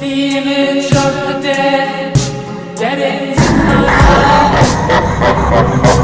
The image of the dead, dead ends. in my Policemen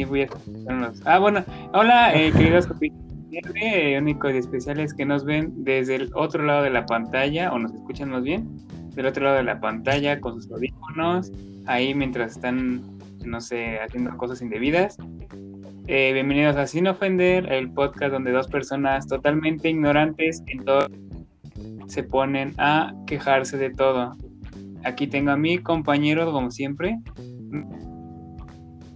tiempo ya se empezaron los... Ah, bueno, hola, eh, queridos eh, únicos y especiales que nos ven desde el otro lado de la pantalla, o nos escuchan más bien, del otro lado de la pantalla con sus audífonos, ahí mientras están, no sé, haciendo cosas indebidas. Eh, bienvenidos a Sin Ofender, el podcast donde dos personas totalmente ignorantes en todo se ponen a quejarse de todo. Aquí tengo a mi compañero, como siempre,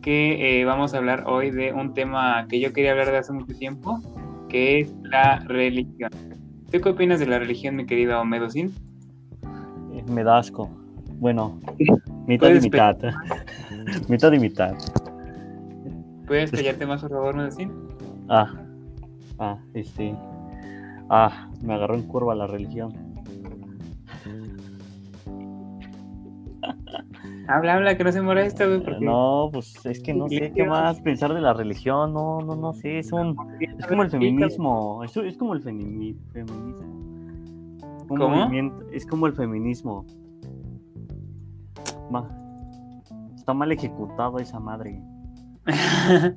que eh, vamos a hablar hoy de un tema que yo quería hablar de hace mucho tiempo, que es la religión. ¿Tú qué opinas de la religión, mi querido Medocin? Eh, Me da asco. Bueno, mitad y mitad. mitad y mitad. ¿Puedes callarte más, por favor, Medocin? Ah, ah, este. Ah, me agarró en curva la religión. Habla, habla, que no se molesta, güey, porque... No, pues es que no sé qué más pensar de la religión. No, no, no sé. Es, un, es como el feminismo. Es, es como el femini- feminismo. Un ¿Cómo? es como el feminismo. Ma- está mal ejecutado esa madre.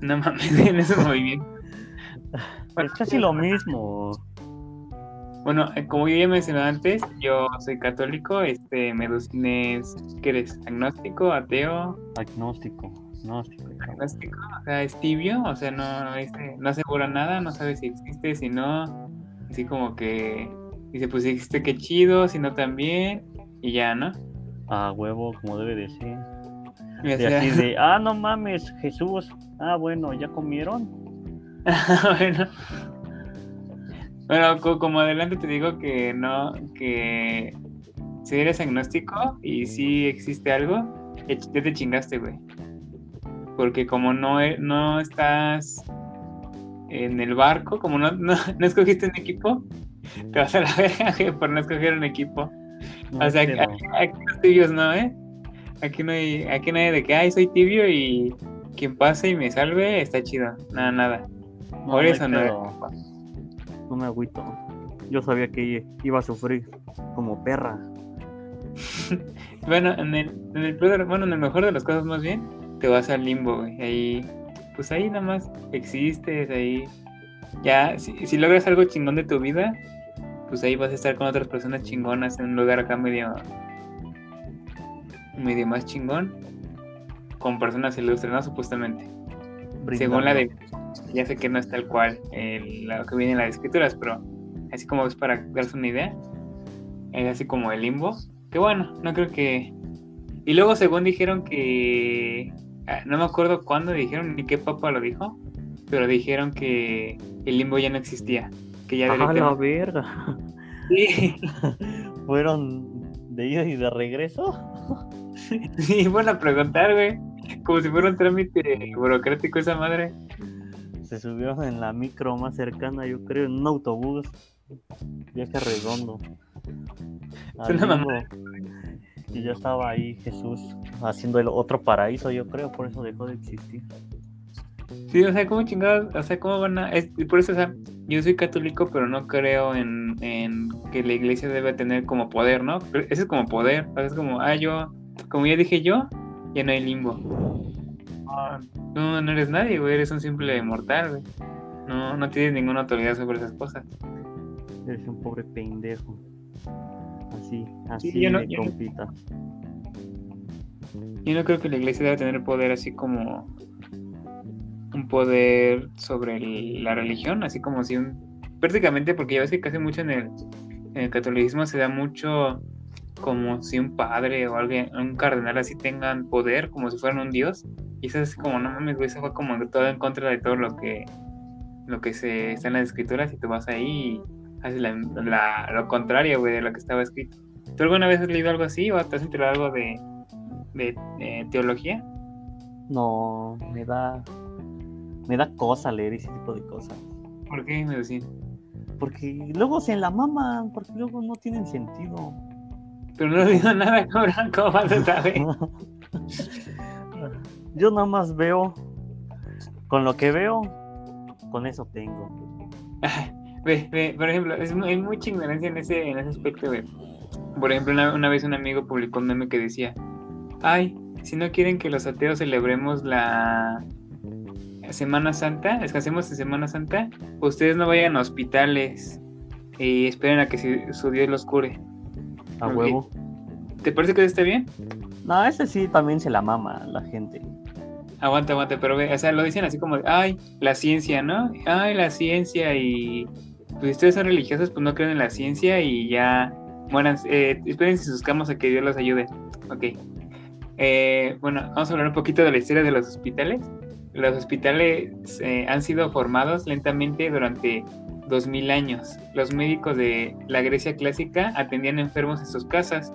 no mames, en esos movimientos. Es casi lo mismo. Bueno, eh, como yo ya mencioné antes, yo soy católico, este, Medocin es, ¿qué eres? ¿Agnóstico, ateo? Agnóstico. Agnóstico. agnóstico, o sea, es tibio, o sea, no, dice- no asegura nada, no sabe si existe, si no, así como que dice, pues si existe, qué chido, si no también, y ya, ¿no? A huevo, como debe de ser. Y De o sea, así de, ah, no mames, Jesús. Ah, bueno, ¿ya comieron? bueno, bueno, co- como adelante te digo que no, que si eres agnóstico y si existe algo, ya te chingaste, güey. Porque como no, e- no estás en el barco, como no, no, no escogiste un equipo, te vas a la verga por no escoger un equipo. No, O sea, aquí, aquí los tibios no, ¿eh? Aquí no hay, aquí no hay de que, ay, soy tibio y quien pase y me salve, está chido. Nada, nada. por eso no. No me agüito. Yo sabía que iba a sufrir como perra. Bueno, en el, en el peor de- bueno, en el mejor de los casos más bien, te vas al limbo, güey. Ahí, pues ahí nada más existes, ahí. Ya, si, si logras algo chingón de tu vida, pues ahí vas a estar con otras personas chingonas en un lugar acá medio, medio más chingón, con personas ilustres, ¿no? Supuestamente. Según la de. Ya sé que no es tal cual el- lo que viene en las escrituras, pero así como es para darse una idea, es así como el limbo, que bueno, no creo que... Y luego según dijeron que, ah, no me acuerdo cuándo dijeron ni qué papa lo dijo, pero dijeron que el limbo ya no existía, que ya Ah, la verga. Sí, ¿Fueron de ida y de regreso? sí, bueno, a preguntar, güey, como si fuera un trámite burocrático esa madre. Se subieron en la micro más cercana, yo creo, en un autobús. Viaje redondo. Y ya estaba ahí Jesús haciendo el otro paraíso, yo creo, por eso dejó de existir. Sí, o sea, ¿cómo chingados? O sea, ¿cómo van a...? es- y por eso, o sea, yo soy católico, pero no creo en, en que la iglesia debe tener como poder, ¿no? Pero Ese es como poder, o sea, es como, ah, yo, como ya dije yo, ya no hay limbo. Tú no eres nadie, güey, eres un simple mortal, güey. No, no tienes ninguna autoridad sobre esas cosas. Eres un pobre pendejo. Así, así Sí, yo no- yo no- compita. Yo no creo que la iglesia deba tener poder así como un poder sobre el- la religión, así como si un... Prácticamente porque ya ves que casi mucho en el, en el catolicismo se da mucho como si un padre o alguien, un cardenal así tengan poder, como si fueran un dios. Y eso es como, no mames, güey, eso fue como todo en contra de todo lo que lo que se está en las escrituras y tú vas ahí y haces la- la- lo contrario, güey, de lo que estaba escrito. ¿Tú alguna vez has leído algo así o te has enterado algo de, de, eh, teología? No, me da. Me da cosa leer ese tipo de cosas. ¿Por qué me decían? Porque luego se la maman, porque luego no tienen sentido. Pero no digo nada, cabrón, ¿cómo vas a saber? Yo nada más veo. Con lo que veo, con eso tengo. Ve, ve, por ejemplo, es hay mucha ignorancia en ese, en ese aspecto, güey. Por ejemplo, una, una vez un amigo publicó un meme que decía, ay, si no quieren que los ateos celebremos la Semana Santa, hacemos en Semana Santa, ustedes no vayan a hospitales y esperen a que si- su Dios los cure. A huevo. ¿Te parece que eso está bien? No, ese sí también se la mama la gente. Aguanta, aguanta, pero ve, o sea, lo dicen así como, ay, la ciencia, ¿no? Ay, la ciencia y pues si ustedes son religiosos, pues no creen en la ciencia y ya, mueran, eh, esperen en sus a que Dios los ayude. Ok. Eh, bueno, vamos a hablar un poquito de la historia de los hospitales. Los hospitales eh, han sido formados lentamente durante 2000 años. Los médicos de la Grecia clásica atendían enfermos en sus casas.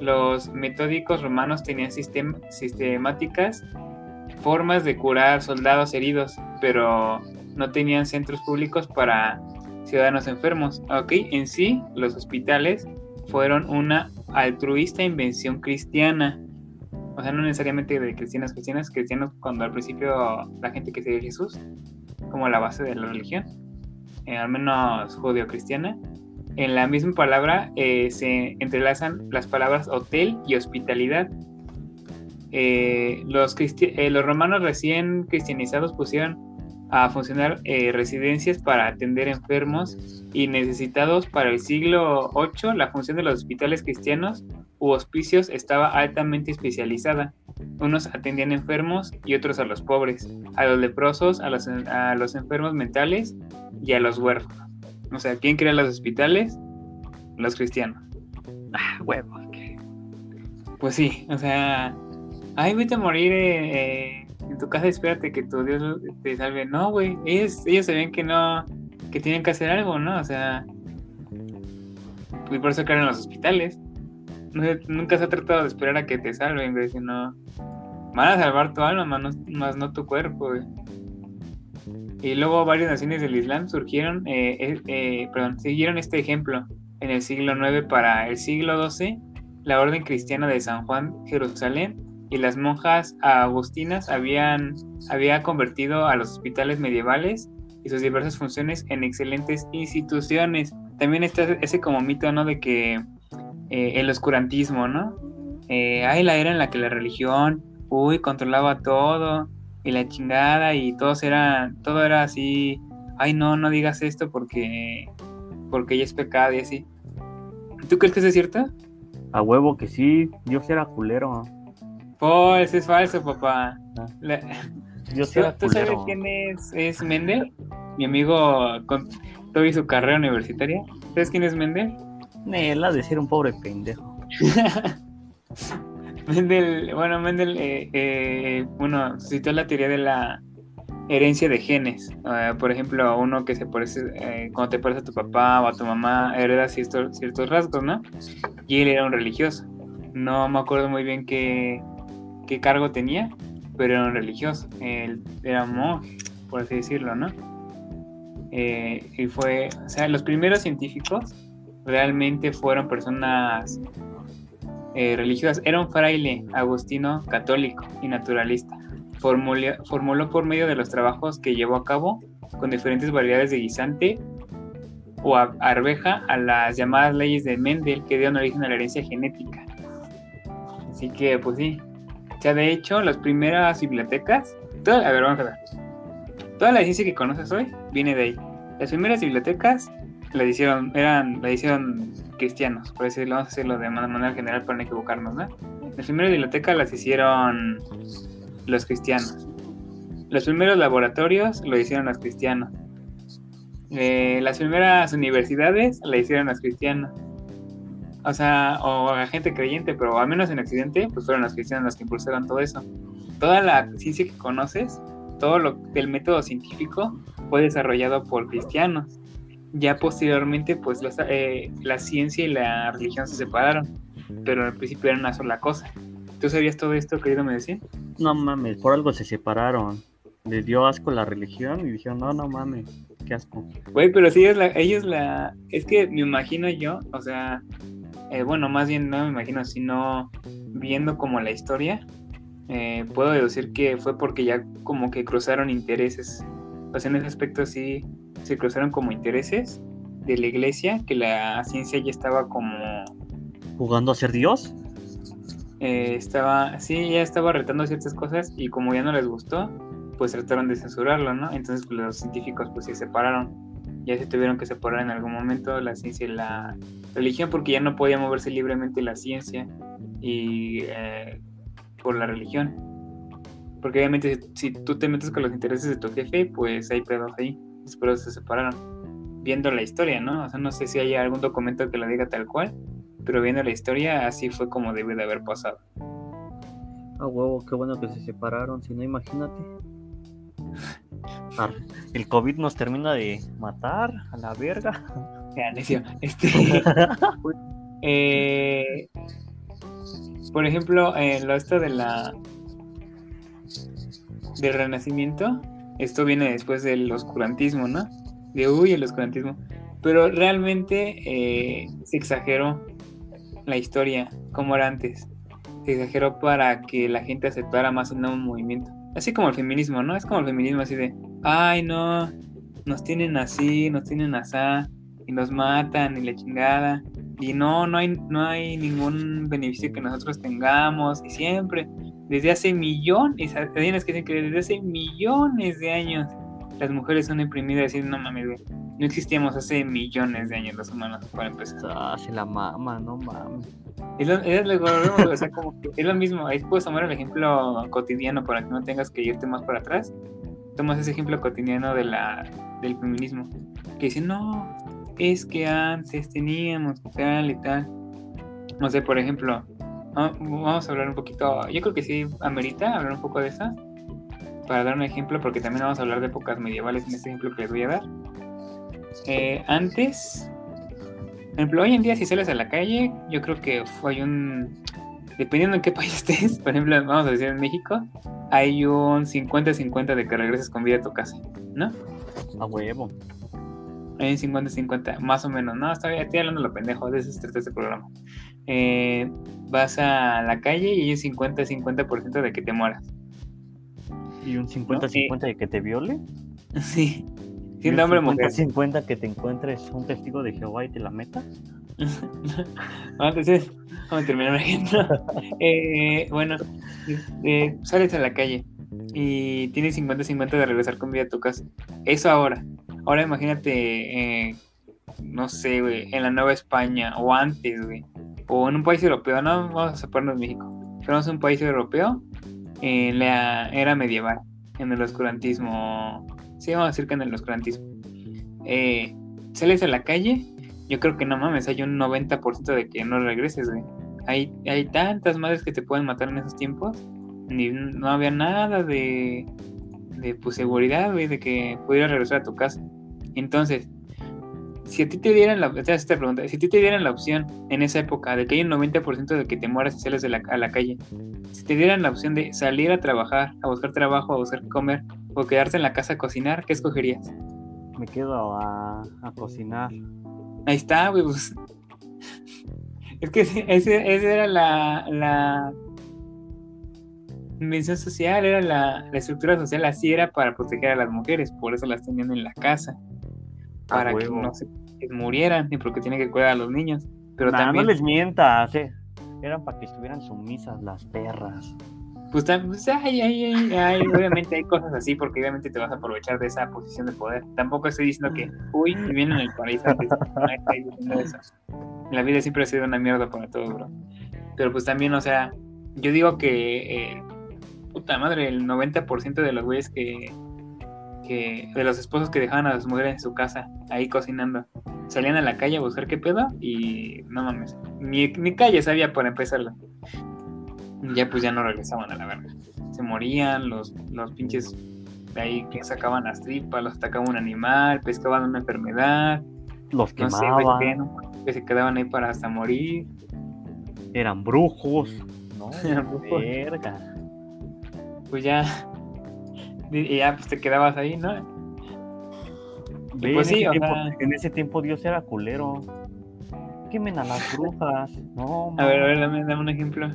Los metódicos romanos tenían sistem- sistemáticas formas de curar soldados heridos, pero no tenían centros públicos para ciudadanos enfermos. Ok, en sí, los hospitales fueron una altruista invención cristiana. O sea, no necesariamente de cristianos cristianas, cristianos cuando al principio la gente que seguía Jesús, como la base de la religión, eh, al menos judeo-cristiana. En la misma palabra eh, se entrelazan las palabras hotel y hospitalidad. Eh, los, eh, los romanos recién cristianizados pusieron a funcionar eh, residencias para atender enfermos y necesitados para el siglo VIII. La función de los hospitales cristianos u hospicios estaba altamente especializada. Unos atendían enfermos y otros a los pobres, a los leprosos, a los, a los enfermos mentales y a los huérfanos. O sea, ¿quién crea los hospitales? Los cristianos. Ah, huevo. Pues sí, o sea, ay, vete a morir eh, eh, en tu casa, espérate que tu Dios te salve. No, güey, ellos, ellos sabían que no, que tienen que hacer algo, ¿no? O sea, y por eso crearon los hospitales. Nunca se ha tratado de esperar a que te salven, güey, sino van a salvar tu alma, más no, más no tu cuerpo, güey. Y luego varias naciones del Islam surgieron, eh, eh, eh, perdón, siguieron este ejemplo en el siglo IX para el siglo XII la orden cristiana de San Juan Jerusalén y las monjas agustinas habían había convertido a los hospitales medievales y sus diversas funciones en excelentes instituciones. También está ese como mito, ¿no? De que eh, el oscurantismo, ¿no? Eh, la era en la que la religión, uy, controlaba todo y la chingada y todos eran, todo era así, ay no, no digas esto porque, porque ya es pecado y así. ¿Tú crees que eso es cierto? A huevo que sí. Dios era culero. Pues es falso, papá. Ah. La- Dios ¿Tú, tú sabes quién es, es Mendel? Mi amigo con toda su carrera universitaria. ¿Sabes quién es Mendel? Nel, ha de ser un pobre pendejo. Mendel, bueno, Mendel, eh, eh, bueno, citó la teoría de la herencia de genes. Eh, por ejemplo, uno que se parece, eh, cuando te parece a tu papá o a tu mamá, heredas ciertos, ciertos rasgos, ¿no? Y él era un religioso. No me acuerdo muy bien qué, qué cargo tenía, pero era un religioso. Él era monje, por así decirlo, ¿no? Eh, y fue, o sea, los primeros científicos realmente fueron personas eh, religiosas. Era un fraile agustino católico y naturalista. Formuló, por medio de los trabajos que llevó a cabo con diferentes variedades de guisante o arveja a las llamadas leyes de Mendel que dieron origen a la herencia genética. Así que, pues sí. O sea, de hecho, las primeras bibliotecas. toda- a ver, vamos a ver. Toda la ciencia que conoces hoy viene de ahí. Las primeras bibliotecas las hicieron, eran, la hicieron cristianos, por decirlo, vamos a decirlo de man- manera general para no equivocarnos, ¿no? Las primeras bibliotecas las hicieron los cristianos. Los primeros laboratorios lo hicieron los cristianos. Eh, las primeras universidades la hicieron los cristianos. O sea, o la gente creyente, pero al menos en Occidente, pues fueron los cristianos los que impulsaron todo eso. Toda la ciencia que conoces, todo lo del método científico, fue desarrollado por cristianos. Ya posteriormente, pues los- eh, la ciencia y la religión se separaron, pero al principio era una sola cosa. ¿Tú sabías todo esto, querido medicina? No mames, por algo se separaron. Les dio asco la religión y dijeron, no, no mames, qué asco. Güey, pero sí, ellos la, ellos la... Es que me imagino yo, o sea, eh, bueno, más bien no me imagino, sino viendo como la historia, eh, puedo deducir que fue porque ya como que cruzaron intereses. O sea, en ese aspecto sí se cruzaron como intereses de la iglesia, que la ciencia ya estaba como... ¿Jugando a ser Dios? eh, estaba, sí, ya estaba retando ciertas cosas y como ya no les gustó, pues trataron de censurarlo, ¿no? Entonces pues, los científicos pues se separaron. Ya se tuvieron que separar en algún momento la ciencia y la religión porque ya no podía moverse libremente la ciencia y eh, por la religión. Porque obviamente si, si tú te metes con los intereses de tu jefe, pues hay pedos ahí. Después se separaron. Viendo la historia, ¿no? O sea, no sé si hay algún documento que lo diga tal cual, pero viendo la historia, así fue como debe de haber pasado. Ah, huevo, qué bueno que se separaron, si no, imagínate. Ar- El COVID nos termina de matar a la verga. Ya, necio. Este, eh, por ejemplo, eh, lo esto de la del renacimiento, esto viene después del oscurantismo, ¿no? De uy, el oscurantismo. Pero realmente eh, se exageró la historia, como era antes. Se exageró para que la gente aceptara más el nuevo movimiento. Así como el feminismo, ¿no? Es como el feminismo así de, ay, no, nos tienen así, nos tienen asá, y nos matan, y la chingada. Y no, no hay, no hay ningún beneficio que nosotros tengamos. Y siempre, desde hace millones, hay unas que dicen que desde hace millones de años, las mujeres son oprimidas y no mames. No existíamos hace millones de años los humanos, para empezar. Ah, se la mama, no mames. Es lo, es lo- o sea, como que es lo mismo. Ahí puedes tomar el ejemplo cotidiano para que no tengas que irte más para atrás. Tomas ese ejemplo cotidiano de la, del feminismo. Que dicen, no, es que antes teníamos tal y tal. No sé, por ejemplo, ah, vamos a hablar un poquito. Yo creo que sí amerita hablar un poco de eso. Para dar un ejemplo, porque también vamos a hablar de épocas medievales en este ejemplo que les voy a dar. Eh, antes, por ejemplo, hoy en día si sales a la calle, yo creo que hay un, dependiendo en qué país estés, por ejemplo, vamos a decir en México, hay un 50-50 de que regreses con vida a tu casa, ¿no? A huevo. Hay un 50-50, más o menos, ¿no? Estoy, estoy hablando de lo pendejo, de eso se trata este programa. Eh, vas a la calle y hay un 50-50% de que te mueras. ¿Y un 50-50 de que te viole? Sí. ¿Y Siendo un hombre mujer. 50-50 que te encuentres un testigo de Jehová y te la meta? No, entonces, vamos a terminar el ejemplo. Eh, bueno, eh, sales a la calle y tienes 50-50 de regresar con vida a tu casa. Eso ahora. Ahora imagínate, eh, no sé, güey, en la Nueva España o antes, güey. O en un país europeo, no vamos a de México. A un país europeo en la era medieval, en el oscurantismo. Sí, vamos a decir que en el oscurantismo. Eh, sales a la calle yo creo que no mames, hay un 90% de que no regreses, güey. Hay, hay tantas madres que te pueden matar en esos tiempos. Ni, no había nada de, de pues, seguridad, güey, de que pudieras regresar a tu casa. Entonces, si a ti te dieran la, hago esta pregunta, si a ti te dieran la opción en esa época de que hay un 90% de que te mueras y sales de la, a la calle, si te dieran la opción de salir a trabajar, a buscar trabajo, a buscar comer, o quedarte en la casa a cocinar, ¿qué escogerías? Me quedo a, a cocinar. Ahí está, güey. Pues. Es que ese, era la, la invención social, era la, la estructura social, así era para proteger a las mujeres, por eso las tenían en la casa, para que no se que murieran y porque tienen que cuidar a los niños. Pero Nah, también, no les mientas, eh. Eran para que estuvieran sumisas las perras. pues, pues, ay, ay, ay, ay, obviamente hay cosas así, porque obviamente te vas a aprovechar de esa posición de poder. Tampoco estoy diciendo que, uy, viven en el paraíso. No estoy diciendo eso. La vida siempre ha sido una mierda para todos, bro. Pero pues también, o sea, yo digo que, eh, puta madre, el 90% de los güeyes que, que, de los esposos que dejaban a sus mujeres en su casa, ahí cocinando, salían a la calle a buscar qué pedo y no mames, ni, ni calle sabía para empezarlo. Ya pues ya no regresaban a la verga. Se morían los, los pinches de ahí que sacaban las tripas, los atacaba un animal, pescaban una enfermedad, Los no sé, güey, quemaban, ¿no? que se quedaban ahí para hasta morir. eran brujos. No, Eran brujos. verga. Pues ya, y ya pues te quedabas ahí, ¿no? Ve, pues en, sí, ese o tiempo, sea- en ese tiempo Dios era culero. Quemen a las brujas. No, A ver, a ver, dame, dame un ejemplo.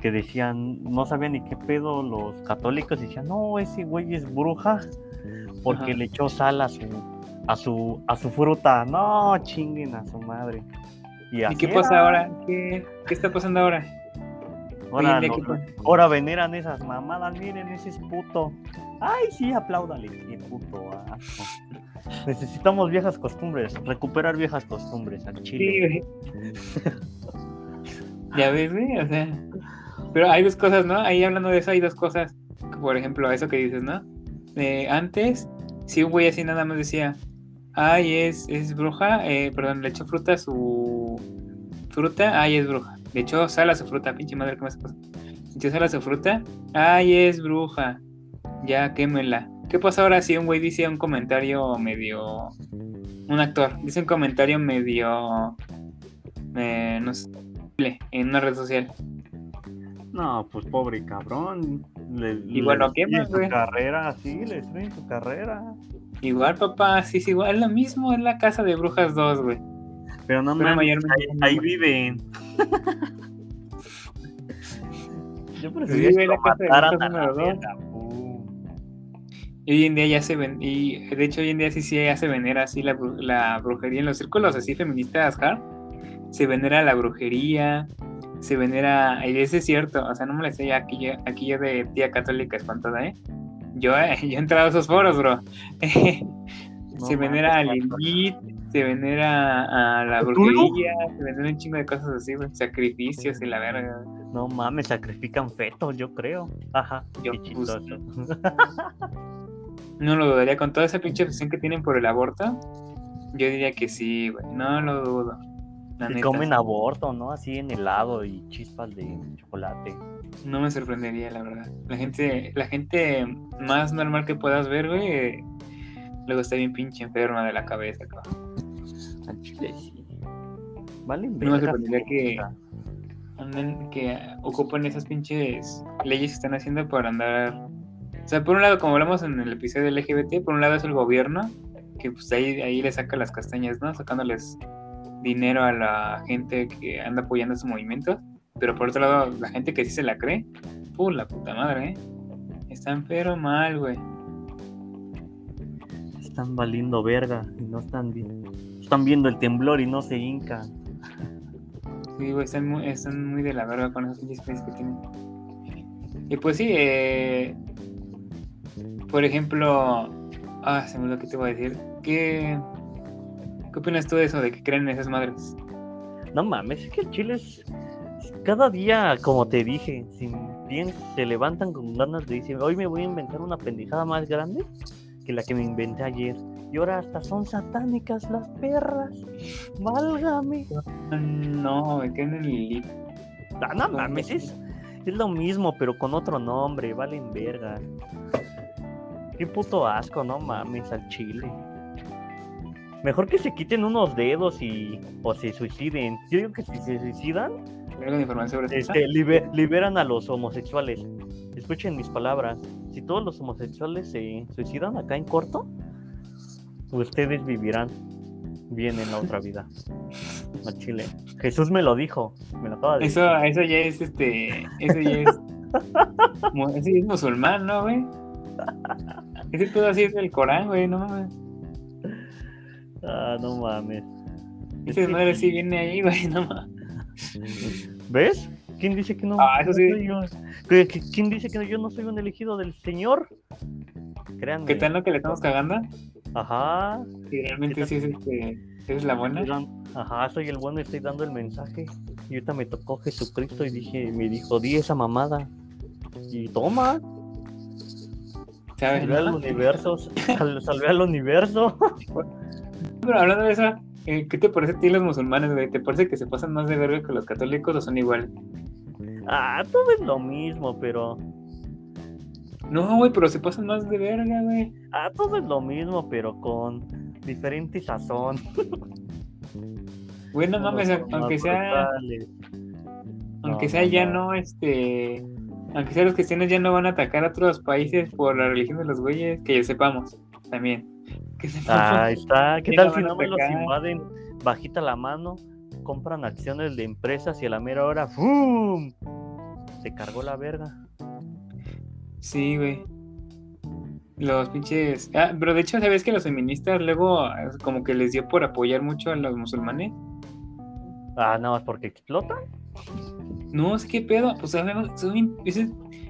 que decían, no sabían ni qué pedo los católicos, decían, no, ese güey es bruja porque Ajá. le echó sal a su, a su, a su fruta. No, chinguen a su madre. Y, ¿Y qué pasa era. ahora? ¿Qué, qué está pasando ahora? Ahora, Oye, veneran esas mamadas, miren, ese es puto. Ay, sí, apláudale, qué puto asco. Necesitamos viejas costumbres, recuperar viejas costumbres al Sí, chile. güey. ya ves, o sea. Pero hay dos cosas, ¿no? Ahí hablando de eso, hay dos cosas. Por ejemplo, eso que dices, ¿no? Eh, antes, si un güey así nada más decía, ay, es, es bruja, eh, perdón, le echó fruta a su fruta, ay, es bruja. Le echó sal a su fruta, pinche madre, ¿cómo se pasa? Le echó sal a su fruta, ay, es bruja. Ya, quémela. ¿Qué pasa ahora si un güey dice un comentario medio. Un actor dice un comentario medio. eh, no sé. en una red social? No, pues pobre cabrón. Le, Y bueno, ¿qué más, su güey? carrera, sí, le destruyen su carrera. Igual, papá, sí, sí, igual. Es lo mismo, es la casa de brujas 2, güey. Pero no Pero mayormente ahí, ahí viven. Yo Sí, güey, lo la casa de la dos. pum. Y hoy en día ya se ven. Y de hecho, hoy en día sí, sí, ya se venera así la, la brujería en los círculos así feministas, hard. Se venera la brujería. Se venera. Y eso es cierto. O sea, no me lo sé aquí, yo- aquí yo de tía católica espantada, ¿eh? Yo, eh, yo he entrado a esos foros, bro. No se venera al. Lilith, se venera a la brujería, se venera un chingo de cosas así, güey. Sacrificios y la verga. No mames, sacrifican fetos, yo creo. Ajá, Yo, qué pues. No lo dudaría con toda esa pinche obsesión que tienen por el aborto. Yo diría que sí, güey. No lo dudo. La y neta, comen sí. aborto, ¿no? Así en helado y chispas de chocolate. No me sorprendería, la verdad. La gente, la gente más normal que puedas ver, güey, eh, luego está bien pinche enferma de la cabeza, cabrón. Al chile sí. Vale, No me sorprendería que, anden- que ocupen esas pinches leyes que están haciendo para andar. O sea, por un lado, como hablamos en el episodio LGBT, por un lado es el gobierno, que pues ahí, ahí le saca las castañas, ¿no? Sacándoles dinero a la gente que anda apoyando su movimiento. Pero por otro lado, la gente que sí se la cree, ¡pum! la puta madre, ¿eh? Están pero mal, güey. Están valiendo verga y no están bien. Están viendo el temblor y no se hincan. Sí, güey, están muy, están muy de la verga con esos países que tienen. Y pues sí, eh, por ejemplo, ah, se me olvidó que te voy a decir. ¿Qué, ¿Qué opinas tú de eso, de que creen en esas madres? No mames, es que el chile es. Cada día, como te dije, si bien se levantan con ganas de decir, hoy me voy a inventar una pendejada más grande que la que me inventé ayer. Y ahora hasta son satánicas las perras. Válgame. No, creen en Lilith. Ah, no mames, es, es lo mismo, pero con otro nombre, valen verga. Qué puto asco, no mames, al chile. Mejor que se quiten unos dedos y o se suiciden. Yo digo que si se suicidan, este, libe- liberan a los homosexuales. Escuchen mis palabras. Si todos los homosexuales se suicidan acá en corto, ustedes vivirán bien en la otra vida. Al chile. Jesús me lo dijo. Me lo acaba de decir. Eso, eso ya es este. Eso ya es. Ese ya es musulmán, ¿no, güey? Ese todo así es del Corán, güey, no mames. Ah, no mames. Es Ese que madre sí sí. viene ahí, güey, no mames. ¿Ves? ¿Quién dice que no? Ah, eso sí. soy yo? ¿Qué- qué- ¿Quién dice que yo no soy un elegido del Señor? Créanme. ¿Qué tal lo que le estamos cagando? Ajá. Y realmente sí es este. ¿Eres la buena? Ajá, soy el bueno y estoy dando el mensaje. Y ahorita me tocó Jesucristo y dije, me dijo, di esa mamada. Y toma, ¿Sabes? salvé al universo, sal- salvé al universo. Pero hablando de eso, eh, ¿qué te parece a ti los musulmanes, güey? ¿Te parece que se pasan más de verga que los católicos o son iguales? Ah, todo es lo mismo, pero. No, güey, pero se pasan más de verga, güey. Ah, todo es lo mismo, pero con diferente sazón. Güey, no mames, aunque sea, brutales. aunque No, sea no, ya no. no, este, aunque sea los cristianos ya no van a atacar a otros países por la religión de los güeyes, que ya sepamos, también. Que sepamos. Ahí está. ¿Qué tal si no me los invaden? Bajita la mano, compran acciones de empresas y a la mera hora ¡fum! Se cargó la verga. Sí, güey. Los pinches. Ah, pero de hecho, ¿sabes que los feministas luego como que les dio por apoyar mucho a los musulmanes? Ah, nada más porque explotan. No, es que pedo. Pues sabemos, son es,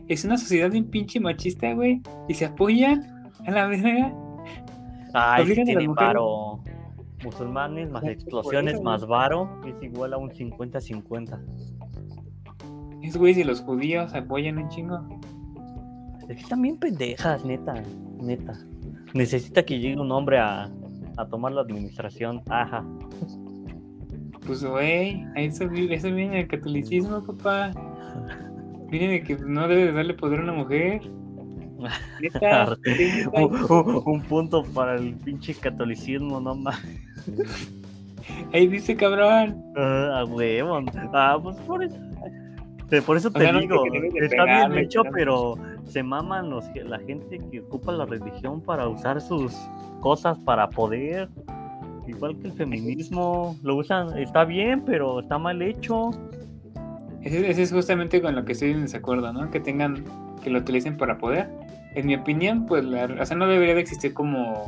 es una sociedad bien pinche machista, güey. Y se apoyan a la verga. Ay, sí tienen varo. Musulmanes más explosiones eso, más varo es igual a un 50-50. Es güey, y los judíos apoyan un chingo. Es que también pendejas, neta, neta. Necesita que llegue un hombre a, a tomar la administración. Ajá. Pues, güey, eso, eso viene el catolicismo, papá. Viene de que no debe de darle poder a una mujer. Neta, un, un- un punto para el pinche catolicismo, no más. Ahí dice, cabrón. Ah, a huevo. Ah, pues por eso. te- Por eso O te sea, no digo, que está pegarle, bien hecho, pero- pero se maman los, la gente que ocupa la religión para usar sus cosas para poder. Igual que el feminismo, lo usan, está bien, pero está mal hecho. Ese, ese es justamente con lo que estoy en desacuerdo, ¿no? Que tengan, que lo utilicen para poder. En mi opinión, pues, la, o sea, no debería de existir como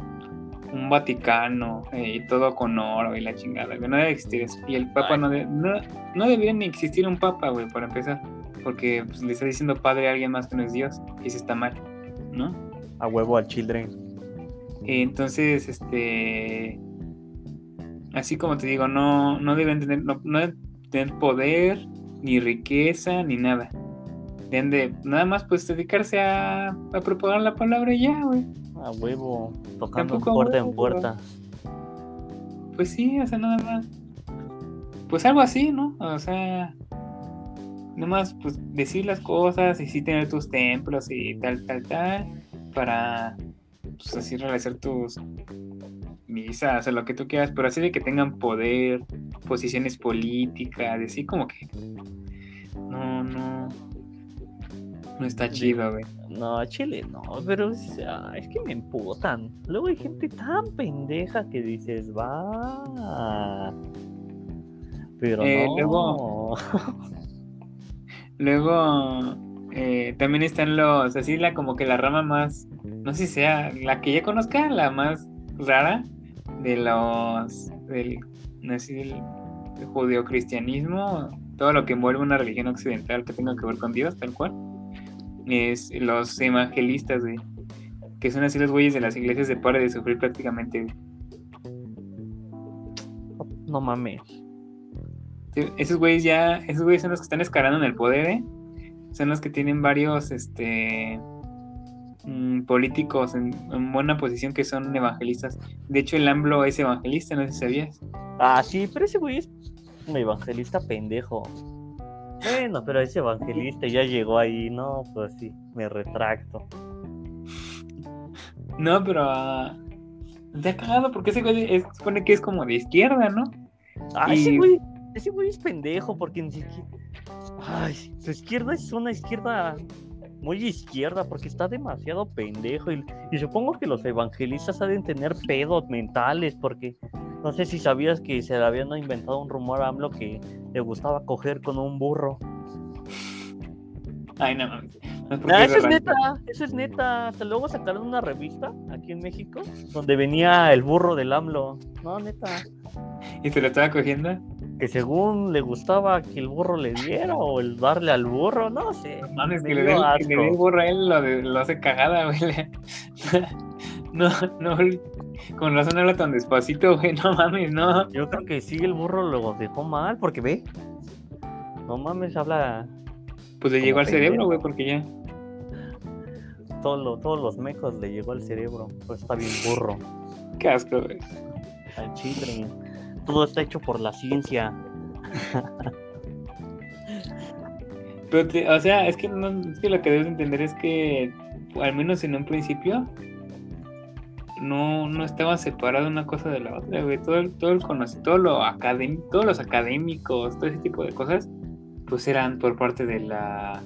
un Vaticano eh, y todo con oro y la chingada, güey. No debe existir eso. Y el Papa Ay. no, de- no, no debería ni existir un Papa, güey, para empezar. Porque pues, le está diciendo padre a alguien más que no es Dios. Y eso está mal, ¿no? A huevo al children. Entonces, este. Así como te digo, no, no deben tener, no, no deben tener poder, ni riqueza, ni nada. Deben de nada más pues dedicarse a, a propagar la palabra y ya, güey. A huevo, tocando Tampoco puerta huevo, en puerta. Pues sí, o sea, nada más. Pues algo así, ¿no? O sea, nada más pues decir las cosas y sí tener tus templos y tal, tal, tal, para pues así realizar tus misas o lo que tú quieras, pero así de que tengan poder, posiciones políticas, así como que no, no, no está chido, güey. No, Chile no, pero es, es que me emputan. Luego hay gente tan pendeja que dices, va. Pero Eh, no. luego- Luego eh, también están los, así la como que la rama más, no sé si sea la que ya conozca, la más rara de los, del, no sé si del, del judeocristianismo, todo lo que envuelve una religión occidental que tenga que ver con Dios, tal cual, es los evangelistas, güey, que son así los güeyes de las iglesias de pare de sufrir prácticamente. No mames. Esos güeyes ya, esos güeyes son los que están escalando en el poder, ¿eh? Son los que tienen varios, este, mm, políticos en, en buena posición que son evangelistas. De hecho, el AMLO es evangelista, no sé si sabías. Ah, sí, pero ese güey es un evangelista pendejo. Bueno, pero ese evangelista ya llegó ahí, no, pues sí, me retracto. No, pero ah, te ha cagado porque ese güey es- supone que es como de izquierda, ¿no? Ah, Y- ese güey, ese güey es pendejo porque ni siquiera. Ay, su izquierda es una izquierda muy izquierda porque está demasiado pendejo. Y, y supongo que los evangelistas deben tener pedos mentales porque no sé si sabías que se le habían inventado un rumor a AMLO que le gustaba coger con un burro. Ay, no. No Ah, es eso es de neta, eso es neta. Hasta luego sacaron una revista aquí en México donde venía el burro del AMLO. No, neta. ¿Y se lo estaba cogiendo? Que según le gustaba que el burro le diera o el darle al burro, no sé. Mames, Me que le dé asco. burro a él lo, de- lo hace cagada, güey. No, no, Con razón habla tan despacito, güey. No mames, no. Yo creo que sí, el burro lo dejó mal, porque ve. No mames, habla Pues le llegó al cerebro, güey, porque ya. todo lo- todos los mecos, le llegó al cerebro. Pues está bien burro. Qué asco, güey. Al chile. Todo está hecho por la ciencia. Pero, te- o sea, es que, no, es que lo que debes entender es que, al menos en un principio, no, no estaba separado una cosa de la otra, güey. Todo, el- todo el todo lo todos los académicos, todo ese tipo de cosas, pues eran por parte de la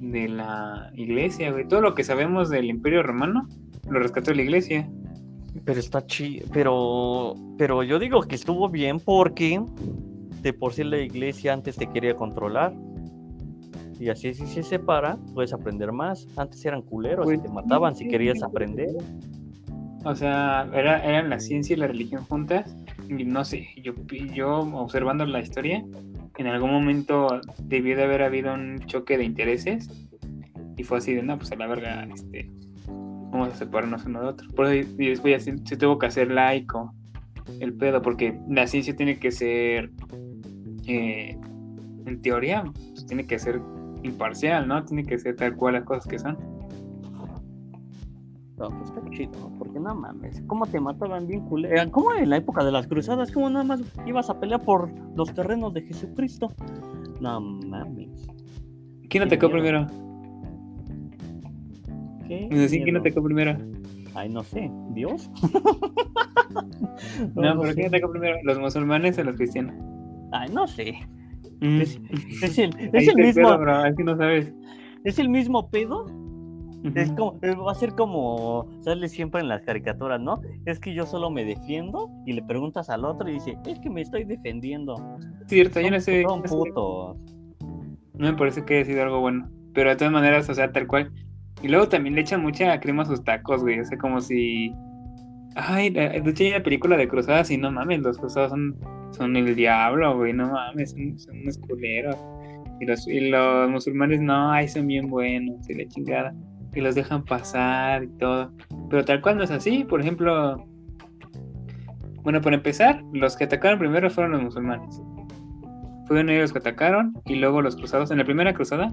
de la iglesia, güey. Todo lo que sabemos del Imperio Romano lo rescató la iglesia. Pero está chido. Pero, pero yo digo que estuvo bien porque de por sí la iglesia antes te quería controlar. Y así si se separa, puedes aprender más. Antes eran culeros y Pues, te mataban si querías sí. aprender. O sea, era, eran la ciencia y la religión juntas. Y no sé, yo, yo observando la historia, en algún momento debió de haber habido un choque de intereses. Y fue así de, no, pues a la verga, este, vamos a separarnos uno de otro. Por eso y después ya se, se tuvo que hacer laico el pedo, porque la ciencia tiene que ser, eh, en teoría, pues tiene que ser imparcial, ¿no? Tiene que ser tal cual las cosas que son. No, pues está chido, porque no mames. ¿Cómo te mataban bien culeros? ¿Cómo en la época de las cruzadas? ¿Cómo nada más ibas a pelear por los terrenos de Jesucristo? No mames. ¿Quién atacó primero? ¿Qué? Quién miedo. atacó primero. Ay, no sé. ¿Dios? No, no pero sé. ¿quién atacó primero? ¿Los musulmanes o los cristianos? Ay, no sé. Mm. Es, es el, es el mismo, pedo, bro, así no sabes. es el mismo pedo. Es como, eh, va a ser como sale siempre en las caricaturas, ¿no? Es que yo solo me defiendo y le preguntas al otro y dice, es que me estoy defendiendo. Cierto, yo no sé. Son putos. No me parece que haya sido algo bueno. Pero de todas maneras, o sea, tal cual. Y luego también le echan mucha crema a sus tacos, güey. O sea, como si. Ay, de hecho hay una película de cruzadas y no mames, los cruzados son, son el diablo, güey. No mames, son, son unos culeros. Y los, y los musulmanes no, ay, son bien buenos, y la chingada. Y los dejan pasar y todo. Pero tal cual no es así. Por ejemplo, bueno, para empezar, los que atacaron primero fueron los musulmanes. Fueron ellos los que atacaron y luego los cruzados. En la primera cruzada,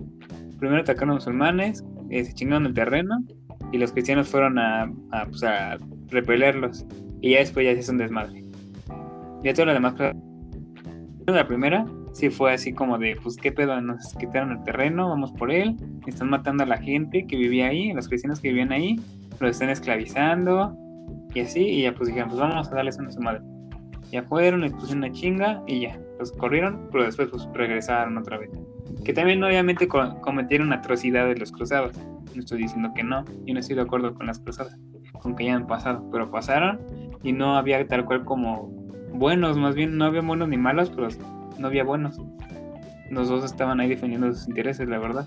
primero atacaron los musulmanes, eh, se chingaron el terreno y los cristianos fueron a, a, pues, a repelerlos. Y ya después ya se hizo un desmadre. Ya todas las demás La primera sí fue así como de, pues qué pedo, nos quitaron el terreno, vamos por él, están matando a la gente que vivía ahí, los cristianos que vivían ahí, los están esclavizando y así, y ya pues dijeron, pues vamos a darles una a su madre. Ya fueron, les pusieron una chinga y ya, los corrieron, pero después pues regresaron otra vez. Que también obviamente co- cometieron atrocidades los cruzados. No estoy diciendo que no, yo no estoy de acuerdo con las cruzadas, con que hayan pasado, pero pasaron y no había tal cual como buenos, más bien no había buenos ni malos, pero no había buenos. Los dos estaban ahí defendiendo sus intereses, la verdad.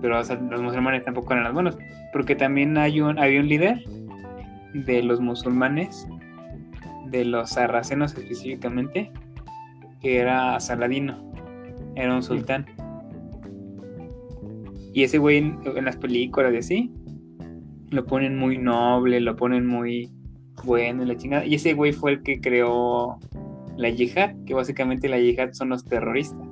Pero o los musulmanes tampoco eran los buenos, porque también hay un, había un líder de los musulmanes, de los sarracenos específicamente, que era Saladino, era un sultán. Y ese güey en, en las películas y así, lo ponen muy noble, lo ponen muy bueno y la chingada. Y ese güey fue el que creó la yihad, que básicamente la yihad son los terroristas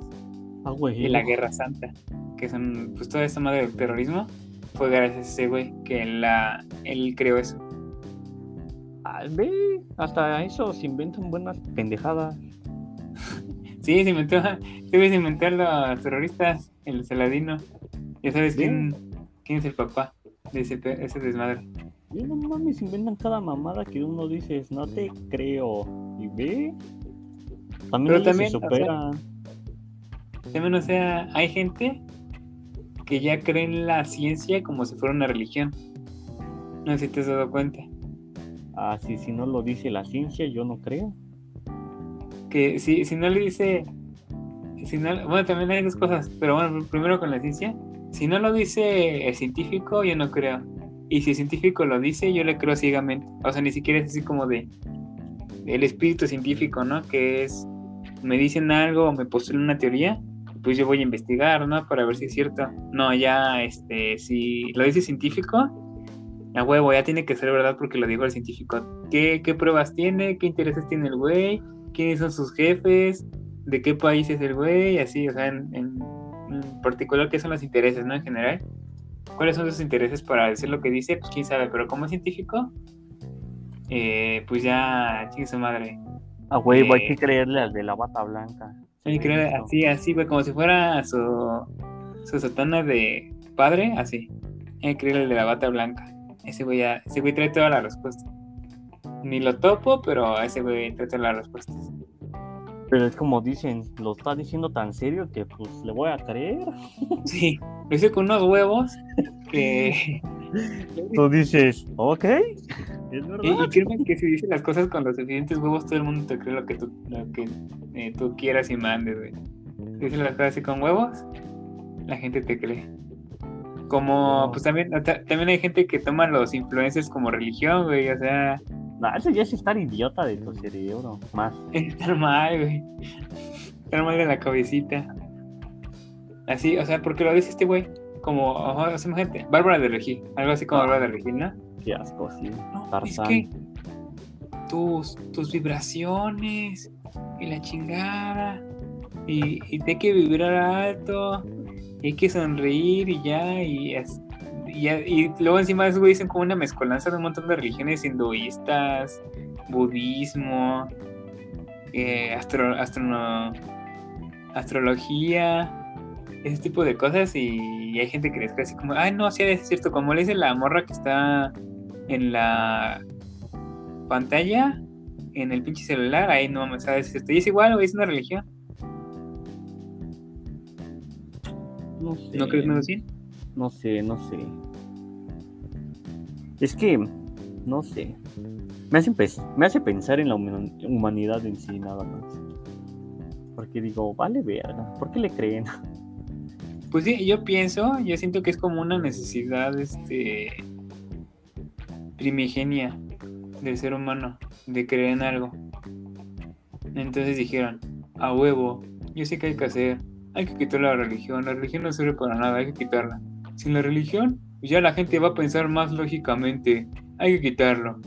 Ah, güey. y la guerra santa, que son pues toda esta madre del terrorismo. Fue gracias a ese güey que la, él creó eso. Ah, ve, hasta eso se inventan buenas pendejadas. Sí, se inventó, se inventó a los terroristas, el Saladino. Ya sabes quién, quién es el papá de ese, ese desmadre. Y no mames, inventan cada mamada que uno dices, no te creo. Y ve. También, Pero también, se o sea, superan. También, o sea, hay gente que ya cree en la ciencia como si fuera una religión. No sé si te has dado cuenta. Ah, sí, si no lo dice la ciencia, yo no creo. Que si, si no le dice. Si no, bueno, también hay dos cosas, pero bueno, primero con la ciencia. Si no lo dice el científico, yo no creo. Y si el científico lo dice, yo le creo ciegamente. O sea, ni siquiera es así como de. El espíritu científico, ¿no? Que es. Me dicen algo me postulan una teoría, pues yo voy a investigar, ¿no? Para ver si es cierto. No, ya, este, si lo dice científico, a huevo, ya tiene que ser verdad porque lo dijo el científico. ¿Qué, qué pruebas tiene? ¿Qué intereses tiene el güey? ¿Quiénes son sus jefes? ¿De qué país es el güey? Así, o sea, en, en- en particular, ¿qué son los intereses, no? En general. ¿Cuáles son sus intereses para decir lo que dice? Pues quién sabe, pero como científico, eh, pues ya, chingue su madre. A huevo, hay Eh. que creerle al de la bata blanca. Hay que creer así, así, güey, como si fuera su, su sotana de padre, así. Hay que creerle el de la bata blanca. Ese güey ya, ese güey trae toda la respuesta. Ni lo topo, pero ese güey trae todas las respuestas. Pero es como dicen, lo está diciendo tan serio que pues le voy a creer. Sí, lo hice con unos huevos que... Tú dices, ok, es Y, verdad. y créeme que si dices las cosas con los suficientes huevos, todo el mundo te cree lo que tú, lo que, eh, tú quieras y mandes, güey. Si dices las cosas así con huevos, la gente te cree. Como, pues también, ta- también hay gente que toma los influencers como religión, güey, o sea, No, eso ya es estar idiota de tu cerebro. Más. estar mal, güey. Estar mal de la cabecita. Así, o sea, porque lo dice este güey, como, o sea, imagínate, Bárbara de Regil, algo así como Bárbara de Regil, ¿no? Qué asco, sí. No, es que tus, tus vibraciones y la chingada y, y te hay que vibrar alto y hay que sonreír y ya y, es- y, luego encima de eso güey, dicen como una mezcolanza de un montón de religiones hinduistas, budismo, eh, astro, astrono- astrología, ese tipo de cosas y, hay gente que les cree así como, ay no, sí es cierto, como le dice la morra que está en la pantalla, en el pinche celular, ahí no mames, ¿sabes? Esto y es igual, güey, es una religión. No sé. ¿No crees, Medellín? No sé, no sé. Es que, no sé. Me hace, me hace pensar en la huma- humanidad en sí, nada más. Porque digo, vale verga, ¿por qué le creen? Pues sí, yo pienso, yo siento que es como una necesidad, este, primigenia del ser humano, de creer en algo. Entonces dijeron, a huevo, yo sé que hay que hacer, hay que quitar la religión, la religión no sirve para nada, hay que quitarla. Sin la religión, pues ya la gente va a pensar más lógicamente, hay que quitarlo.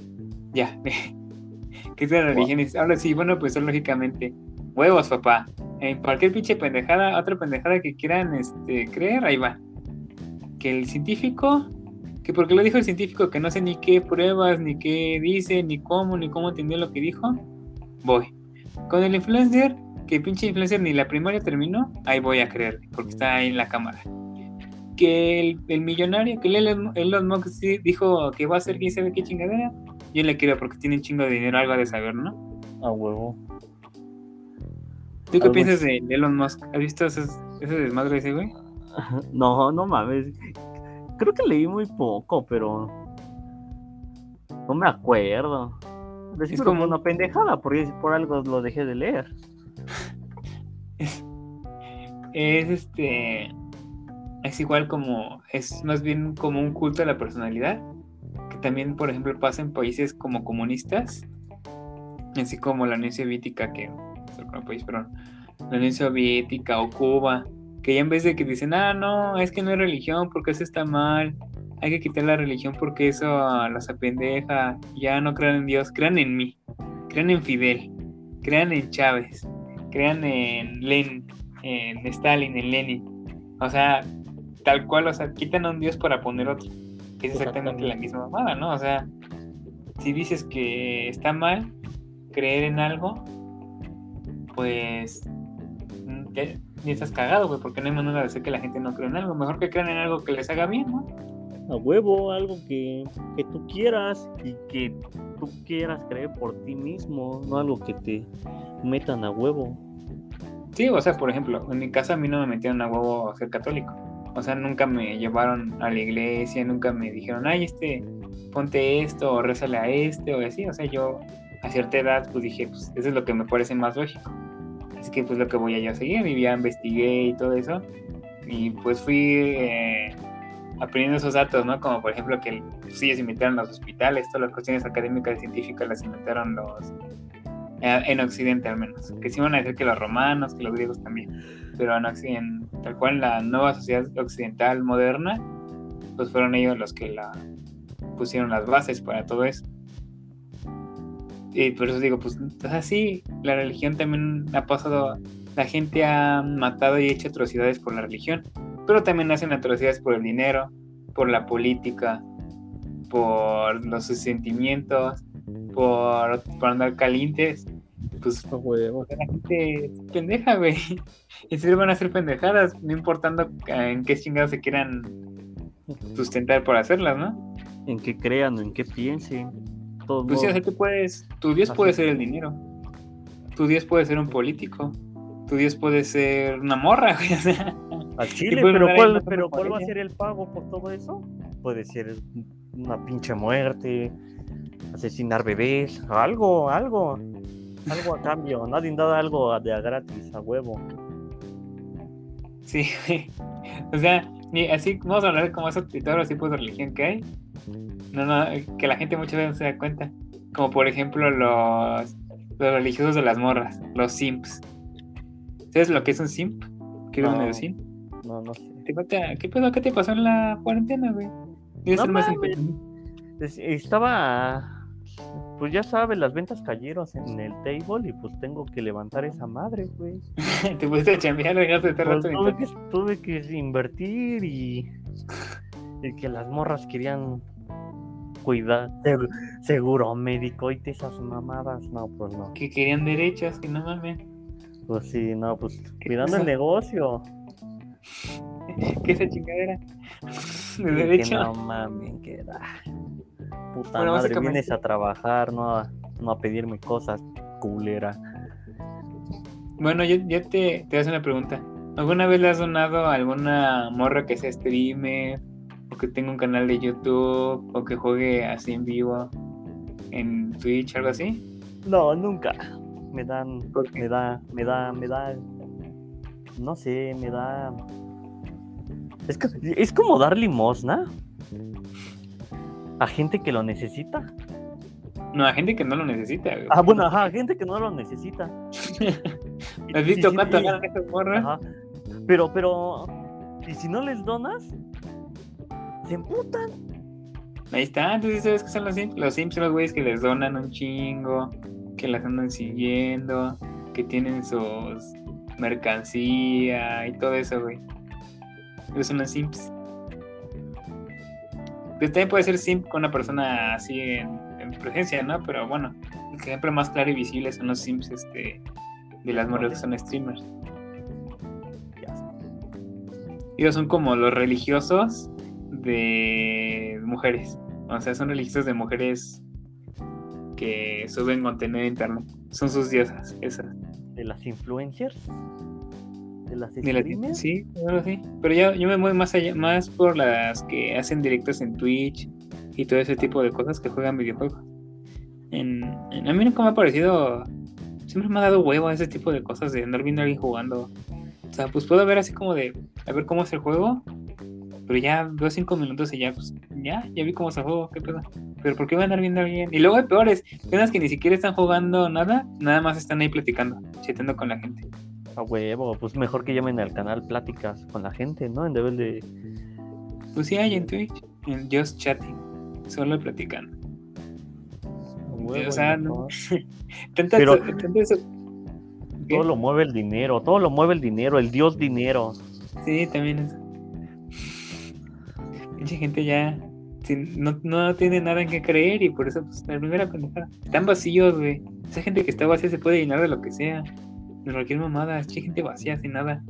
Ya, quitar la religión, y ahora sí, van a pensar lógicamente. Huevos, papá. En cualquier pinche pendejada, otra pendejada que quieran este, creer, ahí va. Que el científico, que porque lo dijo el científico, que no sé ni qué pruebas, ni qué dice, ni cómo, ni cómo entendió lo que dijo, voy. Con el influencer, que pinche influencer ni la primaria terminó, ahí voy a creer, porque está ahí en la cámara. Que el, el millonario, que el Elon, Musk sí dijo que va a ser quién sabe qué chingadera, yo le quiero porque tiene un chingo de dinero, algo de saber, ¿no? A huevo. ¿Tú qué Algo piensas de Elon Musk? ¿Has visto ese desmadre ese, güey? No, no mames. Creo que leí muy poco, pero. No me acuerdo. Es Es como una pendejada, porque por algo lo dejé de leer. es este es igual como es más bien como un culto a la personalidad que también por ejemplo pasa en países como comunistas así como la Unión Soviética que país perdón la Unión Soviética o Cuba que ya en vez de que dicen ah no es que no es religión porque eso está mal hay que quitar la religión porque eso las apendeja ya no crean en Dios crean en mí crean en Fidel crean en Chávez crean en Lenin en Stalin, en Lenin. O sea, tal cual, o sea, quitan a un dios para poner otro. Que es exactamente la misma mamada, ¿no? O sea, si dices que está mal creer en algo, pues ya, ya estás cagado, güey, porque no hay manera de hacer que la gente no crea en algo. Mejor que crean en algo que les haga bien, ¿no? A huevo, algo que, que tú quieras y que tú quieras creer por ti mismo, no algo que te metan a huevo. Sí, o sea, por ejemplo, en mi casa a mí no me metieron a huevo a ser católico. O sea, nunca me llevaron a la iglesia, nunca me dijeron, ay, este, ponte esto, o rézale a este, o así. O sea, yo a cierta edad, pues dije, pues eso es lo que me parece más lógico. Así que, pues lo que voy a yo seguir, y investigué y todo eso. Y pues fui eh, aprendiendo esos datos, ¿no? Como por ejemplo que pues, ellos inventaron los hospitales, todas las cuestiones académicas y científicas las inventaron los en Occidente al menos, que sí van a decir que los romanos, que los griegos también, pero en Occidente, tal cual la nueva sociedad occidental moderna, pues fueron ellos los que la pusieron las bases para todo eso. Y por eso digo, pues, o sea, sí, la religión también ha pasado, la gente ha matado y hecho atrocidades por la religión, pero también hacen atrocidades por el dinero, por la política, por los sentimientos, por, por andar calientes. Pues A huevo. la gente es pendeja, güey. Y siempre van a hacer pendejadas, no importando en qué chingados se quieran sustentar por hacerlas, ¿no? En qué crean, en qué piensen. Todos Pues sí, o sea, tú puedes, tu Dios Así puede ser el dinero. Tu Dios puede ser un político. Tu Dios puede ser una morra, güey. O sea, chile, pero andar ahí ¿cuál, matando pero ¿cuál va a ser el pago por todo eso? Puede ser una pinche muerte, asesinar bebés, algo, algo. Algo a cambio. Nadie da algo de a gratis, a huevo. sí. O sea, y así vamos a hablar de cómo esos los tipos de religión que hay. No, no, que la gente muchas veces no se da cuenta. Como por ejemplo los, los religiosos de las morras, los simps. ¿Sabes lo que es un simp? ¿Qué es un medicín? No, no sé. ¿Te falta- ¿Qué pedo? ¿Qué te pasó en la cuarentena, güey? No Estaba. Pues ya sabes, las ventas cayeron en el table y pues tengo que levantar esa madre, güey. Te pusiste a chambear, dejaste estar Pues tuve, que, tuve que invertir y, y que las morras querían cuidar, seg- seguro médico y esas mamadas. No, pues no. que querían derechos, que no mames. Pues sí, no, pues ¿Qué cuidando el negocio. ¿Qué esa chingadera? De Y que derecho. no mames, que da. Puta Bueno, madre, vienes a trabajar, no a, no a pedirme cosas, culera. Bueno, yo, yo te, te hacer una pregunta. ¿Alguna vez le has donado a alguna morra que sea streamer? O que tenga un canal de YouTube? O que juegue así en vivo? En Twitch, algo así? No, nunca. Me dan, me da, me da, me da, no sé, me da. Es, que- es como dar limosna a gente que lo necesita. No, a gente que no lo necesita, güey. Ah, bueno, ajá, a gente que no lo necesita. ¿Has visto cuánto ganan esas morras? Ajá. Pero, pero, ¿y si no les donas? Se emputan. Ahí está, entonces sabes que son los Sims. Los Sims son los güeyes que les donan un chingo, que las andan siguiendo, que tienen sus mercancía y todo eso, güey. Esos son los Sims. Pues también puede ser Simp con una persona así en, en presencia, ¿no? Pero bueno, el ejemplo más claro y visible son los Sims este, de las morras que son streamers. Ellos son como los religiosos de mujeres. O sea, son religiosos de mujeres que suben contenido a internet. Son sus diosas, esas. De las influencers. De las streamers. sí, algo así. Pero yo, yo me voy más allá, más por las que hacen directos en Twitch y todo ese tipo de cosas que juegan videojuegos. En, en- a mí nunca me ha parecido. Siempre me ha dado huevo a ese tipo de cosas de andar viendo a alguien jugando. O sea, pues puedo ver así como de a ver cómo es el juego. Pero ya veo cinco minutos y ya, pues, ya, ya vi cómo es el juego, qué pedo. Pero ¿por qué voy a andar viendo a alguien? Y luego hay peores, personas que ni siquiera están jugando nada, nada más están ahí platicando, chateando con la gente. A huevo, pues mejor que llamen al canal pláticas con la gente, ¿no? En vez de. Pues sí hay en Twitch, en Just Chatting, solo platicando. huevo, o sea, no. Tanta, Pero- tanto eso- ¿Qué? Todo lo mueve el dinero, todo lo mueve el dinero, el dios dinero. Sí, también eso. Mucha gente ya sin- no, no tiene nada en qué creer y por eso, pues, la primera pendejada. Están vacíos, güey. Esa gente que está vacía se puede llenar de lo que sea. De cualquier mamada. Hay gente vacía sin nada.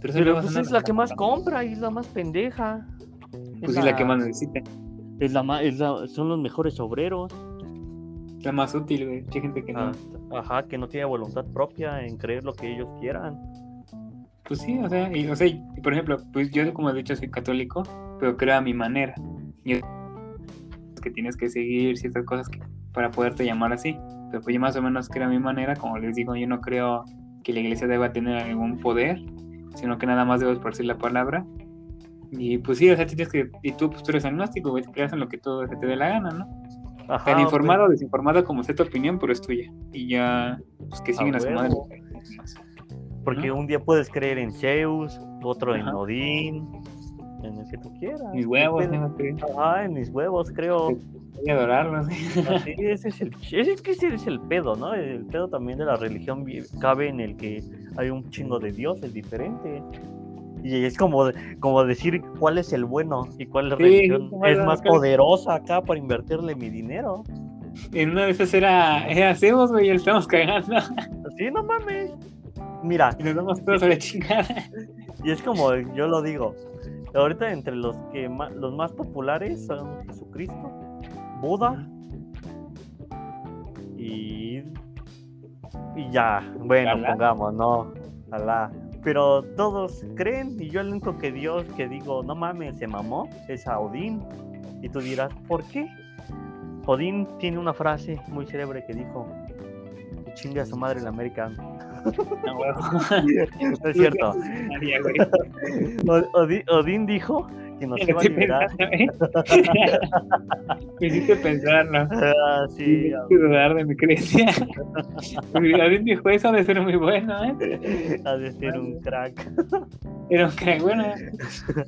Pero, eso Pero pues es la que más compra y es la más pendeja. Pues es la que más necesita. es la ma- es la- son los mejores obreros. La más útil, güey. Hay gente que no. Ah, Ajá, que no tiene voluntad propia en creer lo que ellos quieran. Pues sí, o sea, y, o sea, y, por ejemplo, pues yo como he dicho soy católico, pero creo a mi manera. Y que tienes que seguir ciertas cosas que- para poderte llamar así. Pero pues yo más o menos creo a mi manera, como les digo, yo no creo que la iglesia deba tener algún poder, sino que nada más debo esparcir la palabra. Y pues sí, o sea, tienes que, y tú pues tú eres agnóstico, güey, creas en lo que tú se te dé la gana, ¿no? Ajá, Tan informado o desinformado como sea tu opinión, pero es tuya. Y ya, pues que siguen a, su madre. porque un día puedes creer en Zeus, otro en. Odín, En el que tú quieras. Mis huevos, sé. Ajá, en mis huevos, creo. Voy a adorarlos. Así, ese es el, ese es que ese es el pedo, ¿no? El pedo también de la religión cabe en el que hay un chingo de dioses diferentes. Y es como, como decir cuál es el bueno y cuál Sí, religión es la- más poderosa acá para invertirle mi dinero. En una de esas era, era Zeus, güey, y le estamos cagando. Así, no mames. Mira, Y nos damos todos a la chingada. y es como yo lo digo. Ahorita entre los que ma- los más populares son Jesucristo, Buda y y ya, bueno, Alá. pongamos, no, Alá. Pero todos creen y yo el único que Dios que digo, no mames, se mamó, es a Odín. Y tú dirás, ¿por qué? Odín tiene una frase muy célebre que dijo, "Que chingue a su madre el América. No, es cierto. Nadie, güey. Odín dijo que nos iba a liberar. ¿eh? Me hiciste pensarlo. Ah, Sí, sí, me hiciste dudar de mi creencia. Alguien dijo eso de ser muy bueno, ¿eh? ha de ser un crack. Era un crack, bueno.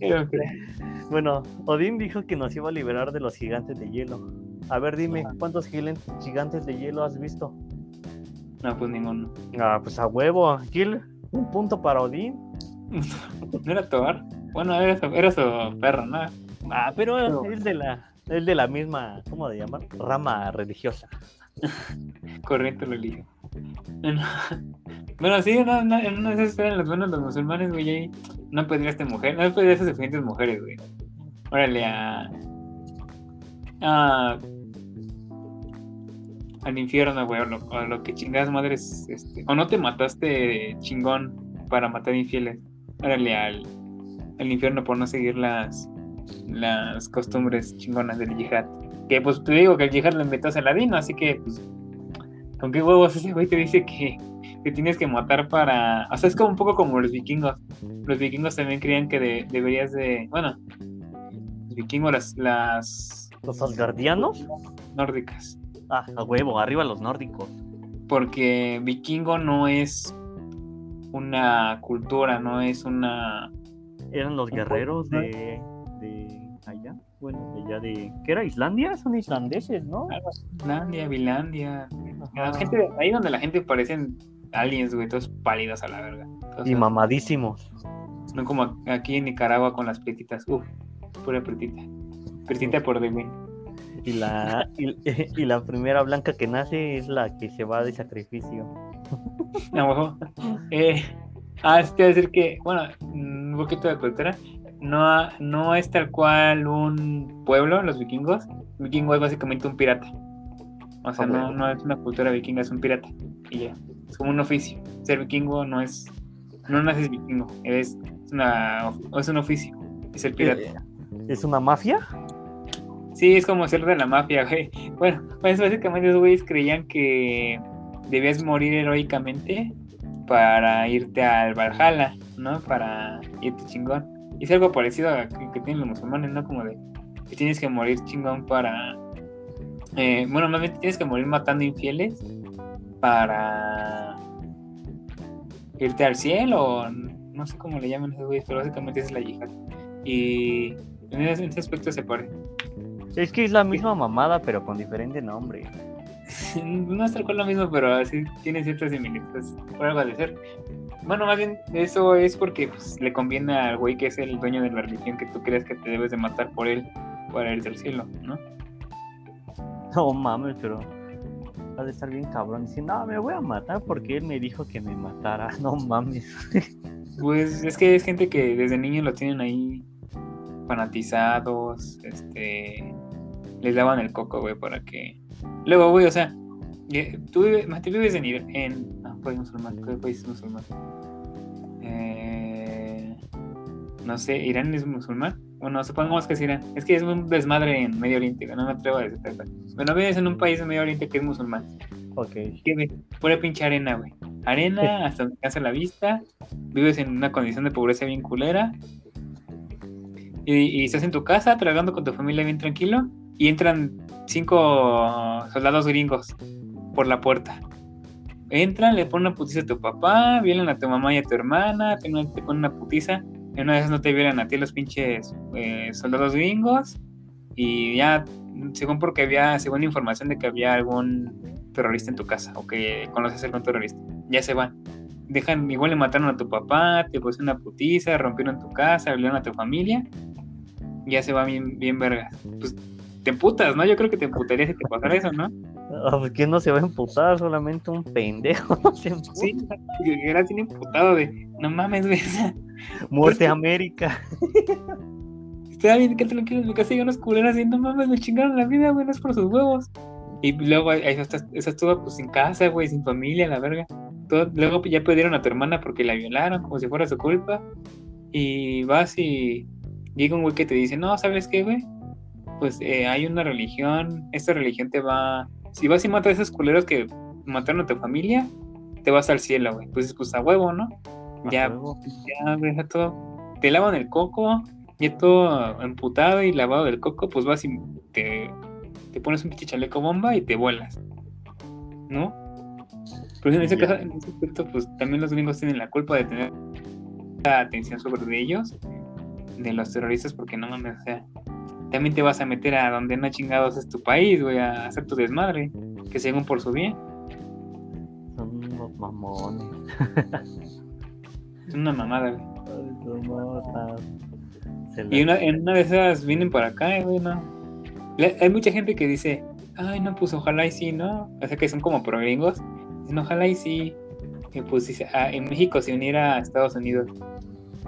Era un crack. Bueno, Odín dijo que nos iba a liberar de los gigantes de hielo. A ver, dime, ¿cuántos gigantes de hielo has visto? No, pues ninguno. Ah, pues a huevo, Gil. Un punto para Odín. ¿No era Thor? Bueno, era su, era su perro, ¿no? Ah, pero Pero- es de la, es de la misma, ¿cómo se llama? Rama religiosa. Corriente religión. Bueno, bueno, sí, no, no, en una de esas eran los buenos los musulmanes, güey. ahí No pedías mujer, no pedías a suficientes mujeres, güey. Órale a. a al infierno, güey, o lo, o lo que chingadas madres, este, o no te mataste chingón para matar infieles, órale al, al infierno por no seguir las, las costumbres chingonas del yihad. Que pues te digo que el yihad lo inventó Saladino, así que pues, ¿con qué huevos ese güey te dice que, que tienes que matar para... O sea, es como un poco como los vikingos. Los vikingos también creían que de- deberías de... Bueno, los vikingos, las, las ¿Los asgardianos? nórdicas. Ah, a huevo, arriba los nórdicos. porque vikingo no es una cultura, no es una... Eran los guerreros de, de allá. Bueno, de allá de. ¿Qué era? ¿Islandia? Son islandeses, ¿no? Islandia, Vilandia. La gente, ahí donde la gente parecen aliens, güey, todos pálidos a la verga. Y mamadísimos. No como aquí en Nicaragua con las pretitas. Uf, pura pretita. Pretita por de. Y la, y, y la primera blanca que nace es la que se va de sacrificio. No. Eh, ah, es que decir que, bueno, un poquito de cultura. No, no es tal cual un pueblo, los vikingos. Un vikingo es básicamente un pirata. O sea, no, no es una cultura vikinga, es un pirata. Y ya. Es como un oficio. Ser vikingo no es. No naces vikingo. Es, una, es un oficio. Es el pirata. Eh, ¿Es una mafia? Sí, es como ser de la mafia, güey. Bueno, pues básicamente esos güeyes creían que debías morir heroicamente para irte al Valhalla, ¿no? Para irte chingón. Y es algo parecido a que, que tienen los musulmanes, ¿no? Como de que tienes que morir chingón para... eh, bueno, más bien tienes que morir matando infieles para irte al cielo, no sé cómo le llaman esos güeyes, pero básicamente es la yihad. Y en ese, en ese aspecto se parece. Es que es la misma mamada, pero con diferente nombre. No es tal cual lo mismo, pero sí tiene ciertas similitudes. Por algo de ser. Bueno, más bien eso es porque pues, le conviene al güey que es el dueño de la religión que tú crees que te debes de matar por él para irte al cielo, ¿no? No mames, pero ha de estar bien cabrón. Dice, no, me voy a matar porque él me dijo que me matara. No mames. Pues es que es gente que desde niños lo tienen ahí fanatizados, este, les daban el coco, güey, para que... Luego, güey, o sea, eh, tú vives, tú vives en... En ah, país musulmán, ¿qué país es musulmán? Eh, no sé, ¿Irán es musulmán? Bueno, supongamos que es Irán. Es que es un desmadre en Medio Oriente, no me atrevo a decir. Bueno, vives en un país en Medio Oriente que es musulmán. Ok. ¿Qué, güey? Pura pinche arena, güey. Arena hasta donde alcanza la vista. Vives en una condición de pobreza bien culera. Y, y estás en tu casa tragando con tu familia bien tranquilo. Y entran cinco soldados gringos por la puerta. Entran, le ponen una putiza a tu papá, violan a tu mamá y a tu hermana, te, ponen una putiza. en una vez no te vieran a ti los pinches eh, soldados gringos y ya, según porque había, según información de que había algún terrorista en tu casa o que conoces a algún terrorista, ya se van. Dejan, igual le mataron a tu papá, te pusieron una putiza, rompieron tu casa, violaron a tu familia, ya se va bien, bien vergas. Pues te emputas, ¿no? Yo creo que te emputaría si te pasara eso, ¿no? Ah, pues, ¿Quién no se va a emputar? Solamente un pendejo. se emputa. Sí, era bien emputado de, no mames, güey. Muerte América. Estaba bien que tranquilo en mi casa unos culeros así, no mames, me chingaron la vida, güey, no es por sus huevos. Y luego ahí estás, esa estuvo pues sin casa, güey, sin familia, la verga. Todo- luego ya perdieron a tu hermana porque la violaron, como si fuera su culpa. Y vas y llega un güey que te dice, no, ¿sabes qué, güey? Pues eh, hay una religión, esta religión te va... Si vas y matas a esos culeros que mataron a tu familia, te vas al cielo, güey. Pues pues a huevo, ¿no? Ya, huevo. ya, güey, ya todo. Te lavan el coco, ya todo emputado y lavado del coco, pues vas y te, te pones un pinche chaleco bomba y te vuelas. ¿No? Pero en ese caso, en ese aspecto, pues también los gringos tienen la culpa de tener la atención sobre ellos, de los terroristas, porque no mames, o sea, también te vas a meter a donde no chingados es tu país, güey, a hacer tu desmadre, que según por su bien, Son unos mamones. es una mamada, güey. Y una, en una de esas vienen para acá, eh, güey, ¿no? Hay mucha gente que dice, ay, no, pues ojalá y sí, ¿no? O sea, que son como pro gringos. Dicen, ojalá y sí. Y pues dice, ah, en México se uniera a Estados Unidos.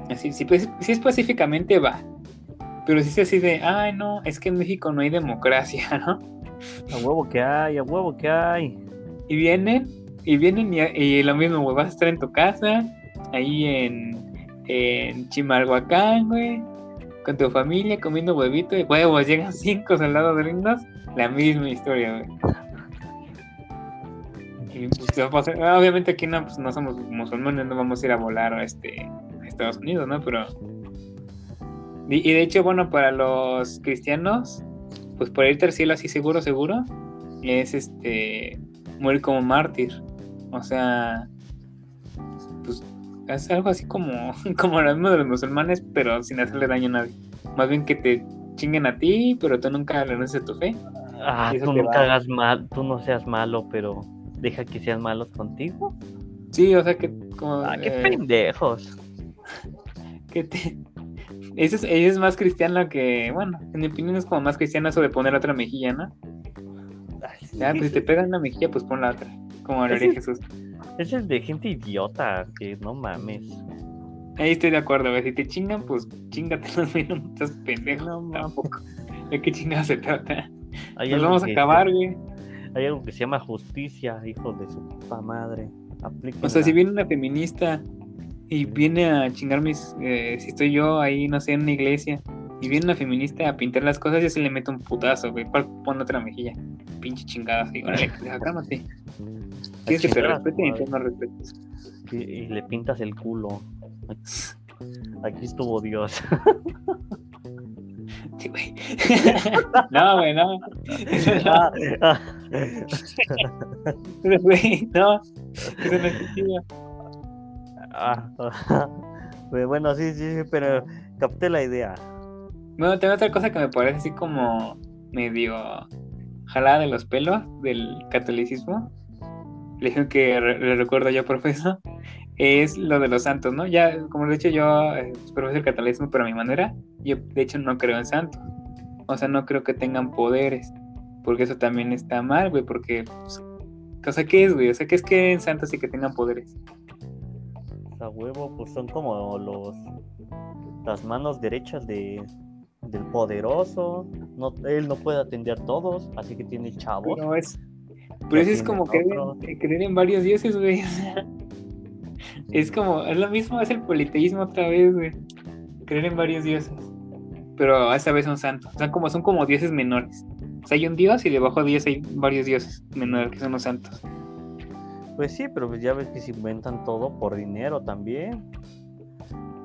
Así, si, pues, si específicamente va. Pero si es así de, ay, no, es que en México no hay democracia, ¿no? A huevo que hay, a huevo que hay. Y vienen, y vienen y, y lo mismo, güey, vas a estar en tu casa, ahí en, en Chimalhuacán, güey, con tu familia comiendo huevito y huevos, llegan cinco soldados gringos, la misma historia, güey. Y, pues, va a pasar- obviamente aquí no, pues, no somos musulmanes, no vamos a ir a volar a, este, a Estados Unidos, ¿no? Pero... Y, y de hecho, bueno, para los cristianos, pues por irte al cielo así seguro, seguro, es este morir como mártir. O sea, pues es algo así como, como lo mismo de los musulmanes, pero sin hacerle daño a nadie. Más bien que te chinguen a ti, pero tú nunca renuncies a tu fe. Ah, tú nunca hagas mal, tú no seas malo, pero deja que sean malos contigo. Sí, o sea que como Ah, qué eh, pendejos. que te eso es, más cristiano que, bueno, en mi opinión es como más cristiano eso de poner otra mejilla, ¿no? Ay, sí, Ya, pues si te pegan una mejilla, pues pon la otra, como lo haría Jesús. Ese es de gente idiota, que no mames. Ahí estoy de acuerdo, güey. Si te chingan, pues chingatelos, güey. No estás pendejo No tampoco. ¿De qué chingados se trata? Hay Nos vamos a acabar, güey. Hay algo que se llama justicia, hijo de su puta madre. O sea, si viene una feminista y viene a chingar mis. eh, si estoy yo ahí, no sé, en una iglesia, y viene una feminista a pintar las cosas, yo se le meto un putazo, güey. ¿Cuál pone otra mejilla? Pinche chingada, así. Órale, cálmate. Quieres que te respeten y tú no respetes. Y, y le pintas el culo. Aquí estuvo Dios. Sí, güey. no, güey, no. Ah, ah. Güey, no. Eso no es. Ah, Pues bueno, sí, sí, sí, pero capté la idea. Bueno, tengo otra cosa que me parece así como medio jalada de los pelos del catolicismo. Le dije que le recuerdo yo, profesor. Es lo de los santos, ¿no? Ya, como lo he dicho yo, eh, profesor el catolicismo, pero a mi manera. Yo, de hecho, no creo en santos. O sea, no creo que tengan poderes. Porque eso también está mal, güey. Porque, pues, o sea, ¿qué es, güey? O sea, ¿qué es que en santos y que tengan poderes? A huevo, pues son como los las manos derechas de del poderoso. No, él no puede atender a todos, así que tiene chavos. Pero es, pero eso es como creer, creer en varios dioses, güey. Es como, es lo mismo, es el politeísmo otra vez, güey. Creer en varios dioses. Pero esta vez son santos. O sea, como, son como dioses menores. O sea, hay un dios y debajo de ellos hay varios dioses menores que son los santos. Pues sí, pero pues ya ves que se inventan todo por dinero también.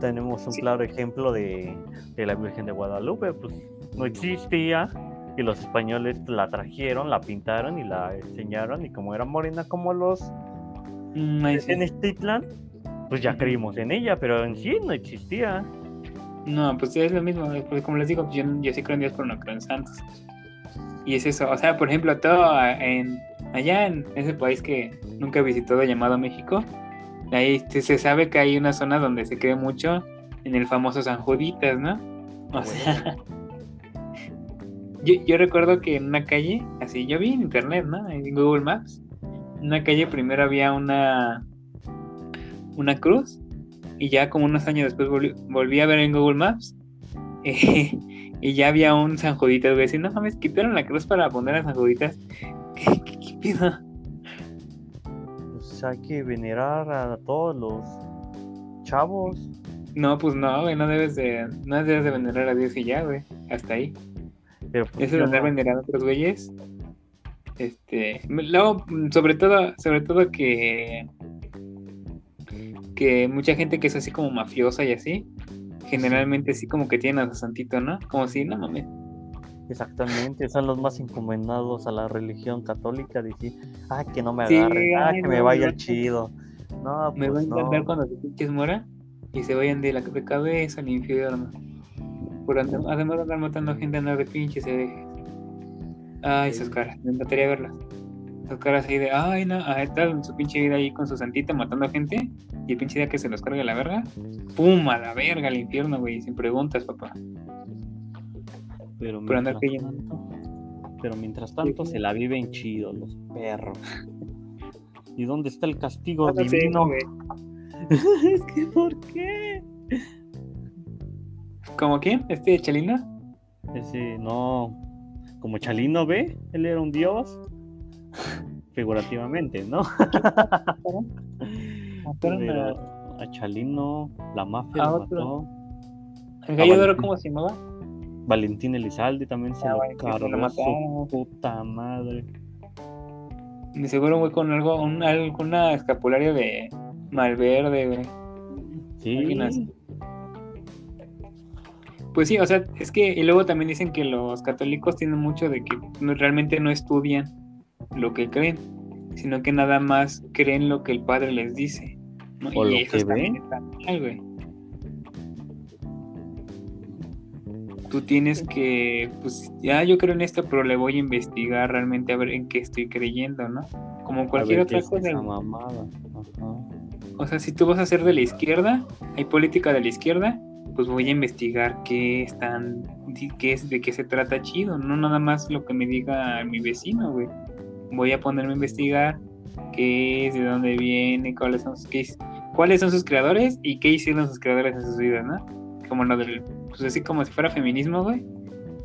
Tenemos un Sí. claro ejemplo de, de la Virgen de Guadalupe, pues no existía y los españoles la trajeron, la pintaron y la enseñaron y como era morena como los sí. en Tenochtitlan, pues ya creímos en ella, pero en sí no existía. No, pues es lo mismo, pues como les digo, yo, yo sí creo en Dios, pero no creo en santos. Y es eso, o sea, por ejemplo, todo en, allá en ese país que nunca he visitado llamado México, ahí se, sabe que hay una zona donde se cree mucho en el famoso San Juditas, ¿no? O sea, yo, yo recuerdo que en una calle, así, yo vi en internet, ¿no? En Google Maps, en una calle primero había una, una cruz y ya como unos años después volví, volví a ver en Google Maps eh, y ya había un San Juditas, güey, así, no mames, quitaron la cruz para poner a San Juditas. ¿Qué, qué, qué pedo? Pues hay que venerar a todos los chavos. No, pues no, güey, no debes de, no debes de venerar a Dios y ya, güey, hasta ahí. Pero pues, Eso de andar no- venerando a otros güeyes. Este. Luego, sobre todo, sobre todo que. Que mucha gente que es así como mafiosa y así. Generalmente sí como que tienen a su santito, ¿no? Como si, no mames. Exactamente, son los más encomendados a la religión católica. Decir, ah, que no me Sí, agarren, ah, ay, que me vaya no. chido. No, Me va a pues no. encantar cuando se pinches muera y se vayan de la de cabeza al infierno. Por andar, además de andar matando gente, andar de pinches herejes. Ay, sus caras, me encantaría verlas. Sus caras ahí de, ay, no, ahí está su pinche vida ahí con su santita matando gente. Y el pinche día que se los carga la verga, ¡pum! A la verga, al infierno, güey, sin preguntas, papá. Pero Por andar mientras, cayendo. pero mientras tanto se la viven chido los perros. ¿Y dónde está el castigo Ah, no sé, divino? güey. es que, ¿por qué? ¿Cómo quién? ¿Este Chalino? Ese, no. Como Chalino ve, él era un dios. Figurativamente, ¿no? Mataron a- Pero a Chalino, la mafia A lo mató. ¿El gallo de oro cómo se llamaba? Valentín Elizalde también se Ah, lo Valentín, lo cargó su mataron. puta madre. De seguro, güey, con algo, un, algo- una escapularia de Malverde, güey. Sí. Pues sí, o sea, es que, y luego también dicen que los católicos tienen mucho de que no- realmente no estudian lo que creen, sino que nada más creen lo que el padre les dice. ¿no? O y lo que ven. está mal, güey. Tú tienes que, pues ya yo creo en esto, pero le voy a investigar realmente a ver en qué estoy creyendo, ¿no? Como cualquier otra es cosa. mamada. O sea, si tú vas a ser de la izquierda, hay política de la izquierda, pues voy a investigar qué están, qué es, de qué se trata chido, no nada más lo que me diga mi vecino, güey. Voy a ponerme a investigar qué es, de dónde viene, cuáles son sus, qué cuáles son sus creadores y qué hicieron sus creadores en sus vidas, ¿no? Como lo del, pues así como si fuera feminismo, güey.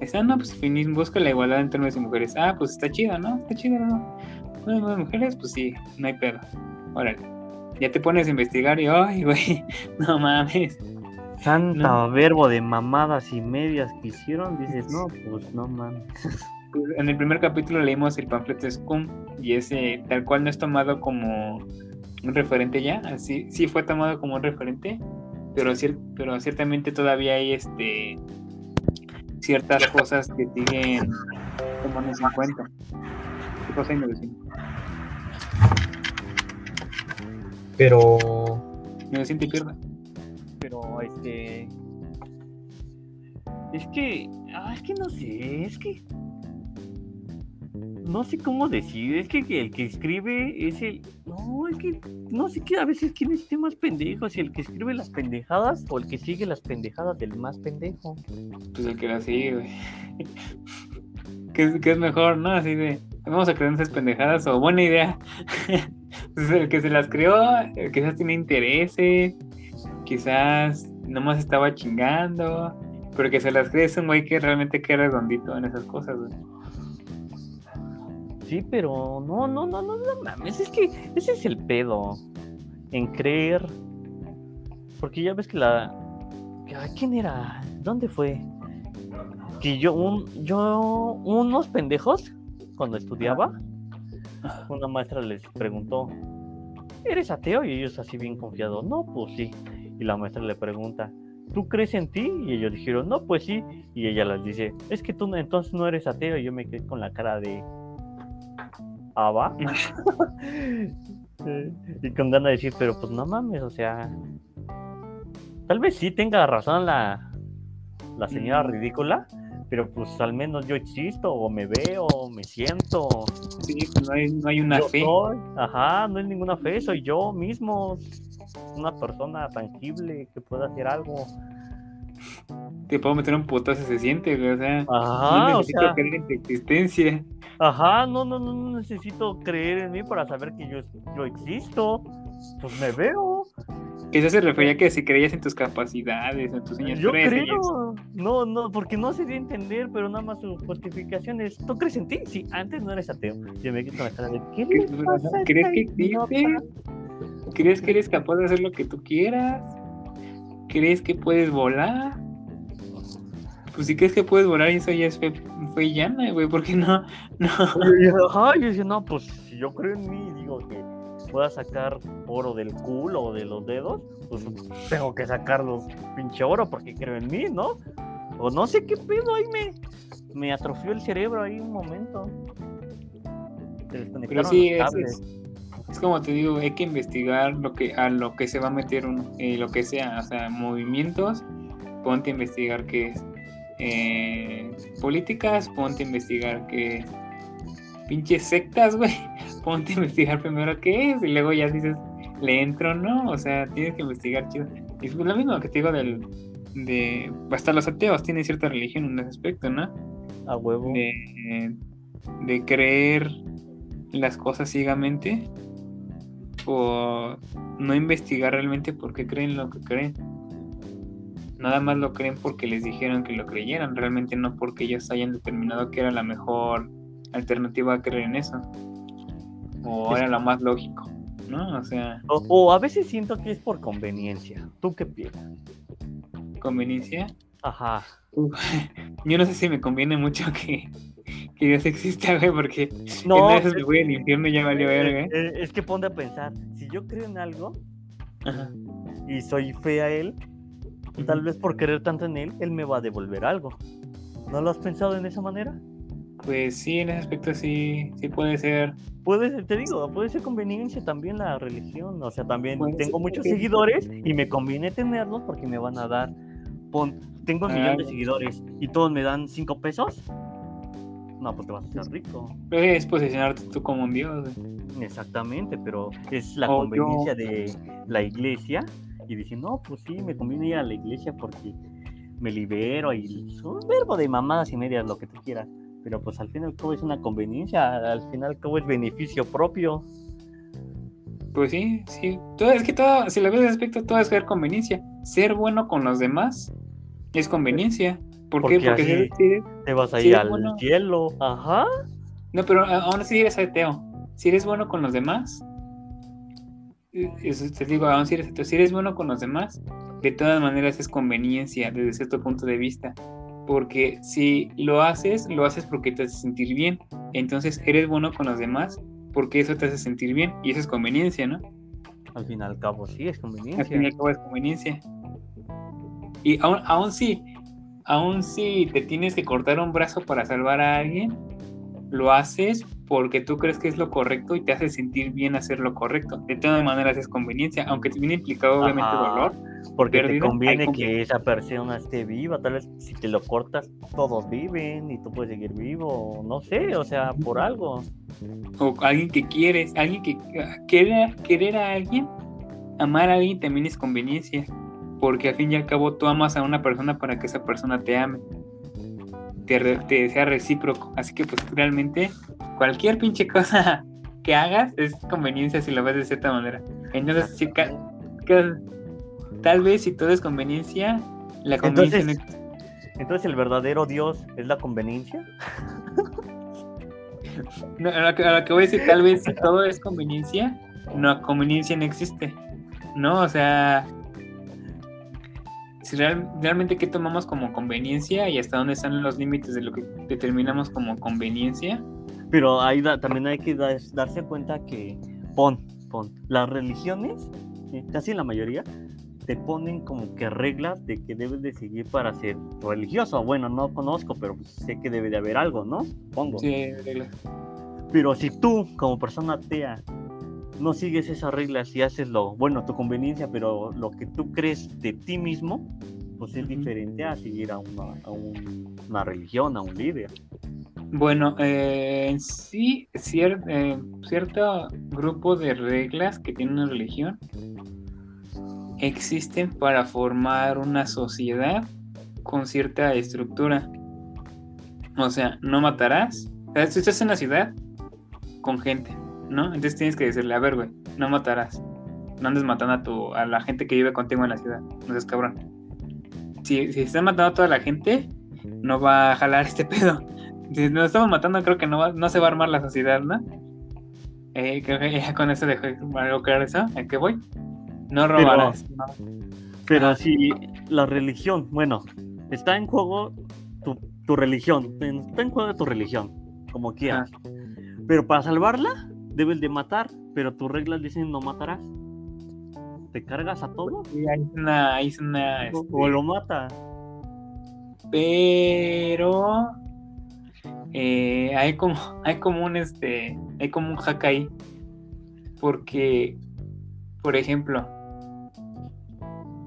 Está, no, pues feminismo, busca la igualdad entre hombres y mujeres. Ah, pues está chido, ¿no? Está chido, ¿no? No, no, mujeres, pues sí, no hay pedo. Órale ya te pones a investigar y, ay, güey, no mames. Santa No. verbo de mamadas y medias que hicieron, dices, no, pues no mames. Pues, En el primer capítulo leímos el panfleto Scum y ese tal cual no es tomado como un referente ya, así sí fue tomado como un referente, pero, cier- pero ciertamente todavía hay este ciertas cosas que siguen tomándose en cuenta. ¿Qué cosa hay? Pero vecino te pierda. Pero este. Es que. Ah, es que no sé, es que. No sé cómo decir, es que el que escribe es el. No, es que. No sé qué, a veces quién esté más pendejo, si el que escribe las pendejadas o el que sigue las pendejadas del más pendejo. Pues el que la sigue. ¿Qué, es- mejor, no? Así de, vamos a creer esas pendejadas o buena idea. Pues el que se las creó, quizás tiene intereses, quizás nomás estaba chingando, pero que se las cree es un güey que realmente queda redondito en esas cosas, güey. Sí, pero no, no, no, no, no mames, es que ese es el pedo. En creer. Porque ya ves que la. ¿Quién era? ¿Dónde fue? Que yo, un, yo, unos pendejos, cuando estudiaba, una maestra les preguntó, ¿eres ateo? Y ellos así bien confiados, no, pues sí. Y la maestra le pregunta, ¿tú crees en ti? Y ellos dijeron, no, pues sí. Y ella les dice, es que tú entonces no eres ateo. Y yo me quedé con la cara de, ¿ah, va? Eh, y con ganas de decir, pero pues no mames, o sea, tal vez sí tenga razón la, la señora Mm. ridícula, pero pues al menos yo existo, o me veo, o me siento. Sí, pues no hay, no hay una yo fe. soy, ajá, no es ninguna fe, soy yo mismo, una persona tangible que pueda hacer algo. Te puedo meter un putazo, se siente. O sea, Ajá, no o necesito sea, creer en tu existencia. Ajá, no, no, no, no necesito creer en mí para saber que yo, yo existo. Pues me veo. Eso se refería a que si creías en tus capacidades, en tus sueños, Yo creo. No, no, porque no se dio a entender, pero nada más su justificación es, ¿tú crees en ti? Sí, antes no eres ateo. Yo me quedo con la cara de, ¿qué le ¿Crees- pasa a ¿Crees esta que existe? ¿Crees que eres capaz de hacer lo que tú quieras? ¿Crees que puedes volar? Pues si crees que puedes volar, eso ya es fe, fe llana, güey, porque no, no. Y yo, Ajá, yo decía, no, pues si yo creo en mí y digo que pueda sacar oro del culo o de los dedos, pues tengo que sacar los pinche oro porque creo en mí, ¿no? O no sé qué pedo, ahí me, me atrofió el cerebro ahí un momento. Pero sí, los es, cables. es, es como te digo, hay que investigar lo que a lo que se va a meter uno, eh, lo que sea, o sea, movimientos, ponte a investigar qué es. Eh, políticas, ponte a investigar qué es. Pinches sectas, güey, ponte a investigar primero qué es y luego ya dices, le entro o no, o sea, tienes que investigar chido. Y es lo mismo que te digo del, de, hasta los ateos tienen cierta religión en ese aspecto, ¿no? A huevo. de, de creer las cosas ciegamente o no investigar realmente por qué creen lo que creen. Nada más lo creen porque les dijeron que lo creyeran, realmente no porque ellos hayan determinado que era la mejor alternativa a creer en eso. O era lo más lógico, ¿no? O sea, O, o a veces siento que es por conveniencia. ¿Tú qué piensas? conveniencia. Ajá. Uf, yo no sé si me conviene mucho que, que Dios exista, güey, porque No, en es, me voy al infierno y ya valió verga. ¿eh? es- es que ponte a pensar, si yo creo en algo Ajá. y soy fe a él, tal vez por querer tanto en él, él me va a devolver algo. ¿No lo has pensado en esa manera? Pues sí, en ese aspecto sí, sí puede ser. Puede ser, te digo, puede ser conveniencia también la religión. O sea, también Puede tengo muchos seguidores y me conviene tenerlos porque me van a dar. Pon, tengo un millón de Ah. seguidores y todos me dan cinco pesos. No, pues te vas a hacer rico. Es posicionarte tú como un dios. Exactamente, pero es la O conveniencia de la iglesia y decir, no, pues sí, me conviene ir a la iglesia porque me libero y es un verbo de mamadas y medias, lo que tú quieras. Pero pues al fin y al cabo es una conveniencia, al fin y al cabo es beneficio propio. Pues sí, sí. Todo, es que todo, si lo ves de aspecto, todo es ser conveniencia. Ser bueno con los demás es conveniencia. ¿Por Porque qué? Porque así- si- Te vas a ir al bueno. cielo, ajá. No, pero aún así eres ateo. Si eres bueno con los demás, eso te digo, aún si eres ateo, si eres bueno con los demás, de todas maneras es conveniencia desde cierto punto de vista. Porque si lo haces, lo haces porque te hace sentir bien. Entonces eres bueno con los demás porque eso te hace sentir bien. Y eso es conveniencia, ¿no? Al fin y al cabo sí, es Al conveniencia. fin y al cabo es conveniencia. Y aún, aún si, aún si te tienes que cortar un brazo para salvar a alguien, lo haces porque tú crees que es lo correcto y te hace sentir bien hacer lo correcto. De todas maneras es conveniencia, aunque te viene implicado obviamente Ajá. dolor. Porque te conviene que esa persona esté viva. Tal vez si te lo cortas, todos viven y tú puedes seguir vivo. No sé, o sea, por algo. O alguien que quieres, alguien que querer, querer a alguien, amar a alguien también es conveniencia. Porque al fin y al cabo tú amas a una persona para que esa persona te ame. Te, sea recíproco. Así que pues realmente cualquier pinche cosa que hagas es conveniencia si lo ves de cierta manera. Entonces, si ca- tal vez si todo es conveniencia, la conveniencia no Entonces, entonces el verdadero Dios es la conveniencia. No, a, lo que, a lo que voy a decir, tal vez si todo es conveniencia, no, conveniencia no existe. ¿No? O sea, si real- realmente qué tomamos como conveniencia y hasta dónde están los límites de lo que determinamos como conveniencia. Pero ahí da- también hay que dar- darse cuenta que, pon, pon, las religiones, eh, casi la mayoría, te ponen como que reglas de que debes de seguir para ser religioso. Bueno, no conozco, pero pues sé que debe de haber algo, ¿no? Pongo. Sí, reglas. Pero si tú, como persona atea, no sigues esas reglas y haces lo, bueno, tu conveniencia, pero lo que tú crees de ti mismo, pues es diferente a seguir a una, a un- una religión, a un líder. Bueno, eh, sí, cier- eh, cierto grupo de reglas que tiene una religión existen para formar una sociedad con cierta estructura. O sea, no matarás. O sea, si estás en la ciudad con gente, ¿no? Entonces tienes que decirle, a ver, güey, no matarás. No andes matando a, tu, a la gente que vive contigo en la ciudad. No seas cabrón. Si, si estás matando a toda la gente, no va a jalar este pedo. Si nos estamos matando, creo que no, va- no se va a armar la sociedad, ¿no? Eh, creo que ya con eso dejo algo claro eso. ¿A qué voy? No robarás. no. Pero si la religión, bueno, está en juego tu, tu religión, está en juego tu religión, como quieras. Pero para salvarla, debes de matar, pero tus reglas dicen no matarás. ¿Te cargas a todo? Sí, es una, ahí es una, O- este, ¿O lo mata? pero eh, hay como hay como un este hay como un hack ahí porque por ejemplo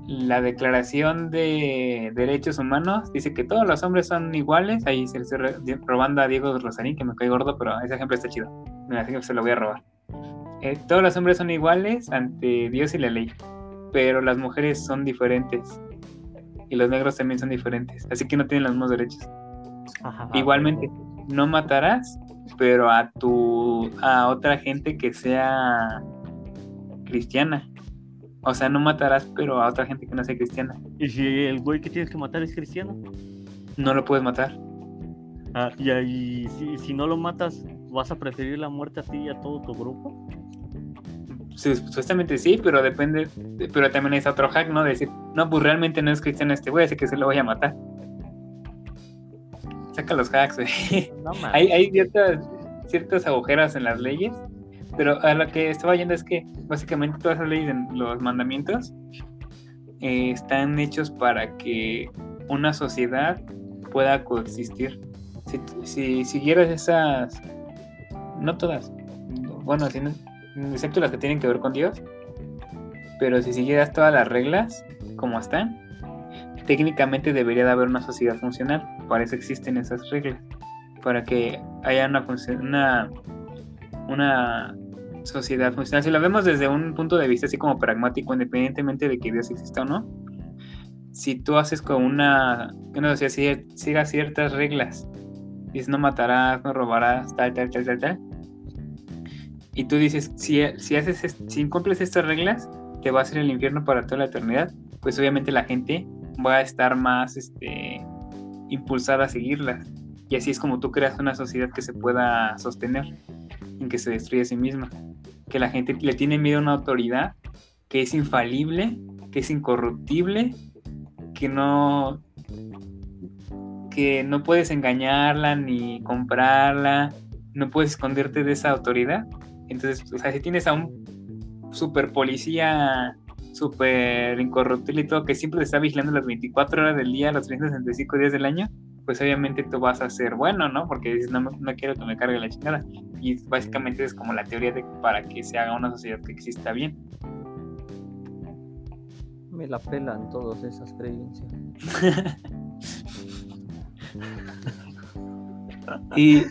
la declaración de derechos humanos dice que todos los hombres son iguales ahí se le estoy robando a Diego Rosarín que me cae gordo pero ese ejemplo está chido así que se lo voy a robar Eh, todos los hombres son iguales ante Dios y la ley pero las mujeres son diferentes y los negros también son diferentes, así que no tienen los mismos derechos. Ajá, Igualmente, no matarás, pero a tu a otra gente que sea cristiana. O sea, no matarás, pero a otra gente que no sea cristiana. ¿Y si el güey que tienes que matar es cristiano? No lo puedes matar. Ah, y ahí, si, si no lo matas, ¿vas a preferir la muerte a ti y a todo tu grupo? Sí, Supuestamente sí, pero depende. Pero también es otro hack, ¿no? De decir, no, pues realmente no es cristiano este güey, así que se lo voy a matar. Saca los hacks, güey. No hay, hay ciertas, ciertas agujeras en las leyes, pero a lo que estaba yendo es que básicamente todas esas leyes, en los mandamientos, eh, están hechos para que una sociedad pueda coexistir. Si, si siguieras esas, no todas, bueno, si no- excepto las que tienen que ver con Dios, pero si siguieras todas las reglas como están, técnicamente debería de haber una sociedad funcional. Para eso existen esas reglas. Para que haya una, una, una sociedad funcional. Si lo vemos desde un punto de vista así como pragmático, independientemente de que Dios exista o no, si tú haces con una, que una siga ciertas reglas, dices no matarás, no robarás, tal, tal, tal, tal, tal, y tú dices, si, si, haces, es- si incumples estas reglas, te va a hacer el infierno para toda la eternidad, pues obviamente la gente va a estar más este, impulsada a seguirlas. Y así es como tú creas una sociedad que se pueda sostener, en que se destruye a sí misma. Que la gente le tiene miedo a una autoridad que es infalible, que es incorruptible, que no que no puedes engañarla ni comprarla, no puedes esconderte de esa autoridad. Entonces, o sea, si tienes a un super policía súper incorruptible y todo, que siempre te está vigilando las 24 horas del día, los 365 días del año, pues obviamente tú vas a ser bueno, ¿no? Porque dices, no, no quiero que me cargue la chingada. Y básicamente es como la teoría de para que se haga una sociedad que exista bien. Me la pelan todas esas creencias. Y,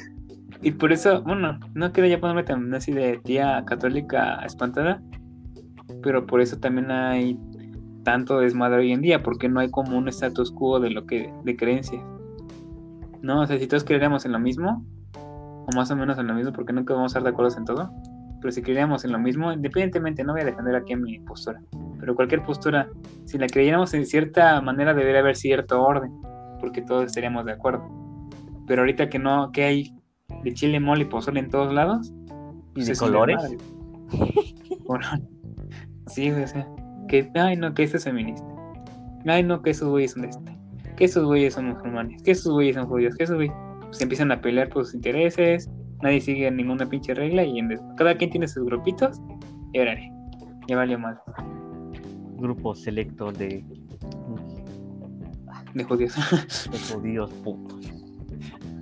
y por eso, bueno, no quiero ya ponerme tan así de tía católica espantada, pero por eso también hay tanto desmadre hoy en día, porque no hay como un status quo de lo que, de creencias. No, o sea, si todos creeríamos en lo mismo, o más o menos en lo mismo, porque nunca vamos a estar de acuerdo en todo, pero si creíamos en lo mismo, independientemente, no voy a defender aquí mi postura, pero cualquier postura, si la creyéramos en cierta manera, debería haber cierto orden, porque todos estaríamos de acuerdo. Pero ahorita que no, que hay de chile, mole y pozole en todos lados. ¿Y pues de es un colores? Bueno, sí, o sea, que, ay no, que esto es feminista. Ay no, que esos güeyes son de este. Que esos güeyes son musulmanes. Que esos güeyes son judíos. Que esos güeyes pues empiezan a pelear por sus intereses. Nadie sigue ninguna pinche regla y en cada quien tiene sus grupitos. Y órale, ya valió mal Grupo selecto de, de judíos. de judíos putos.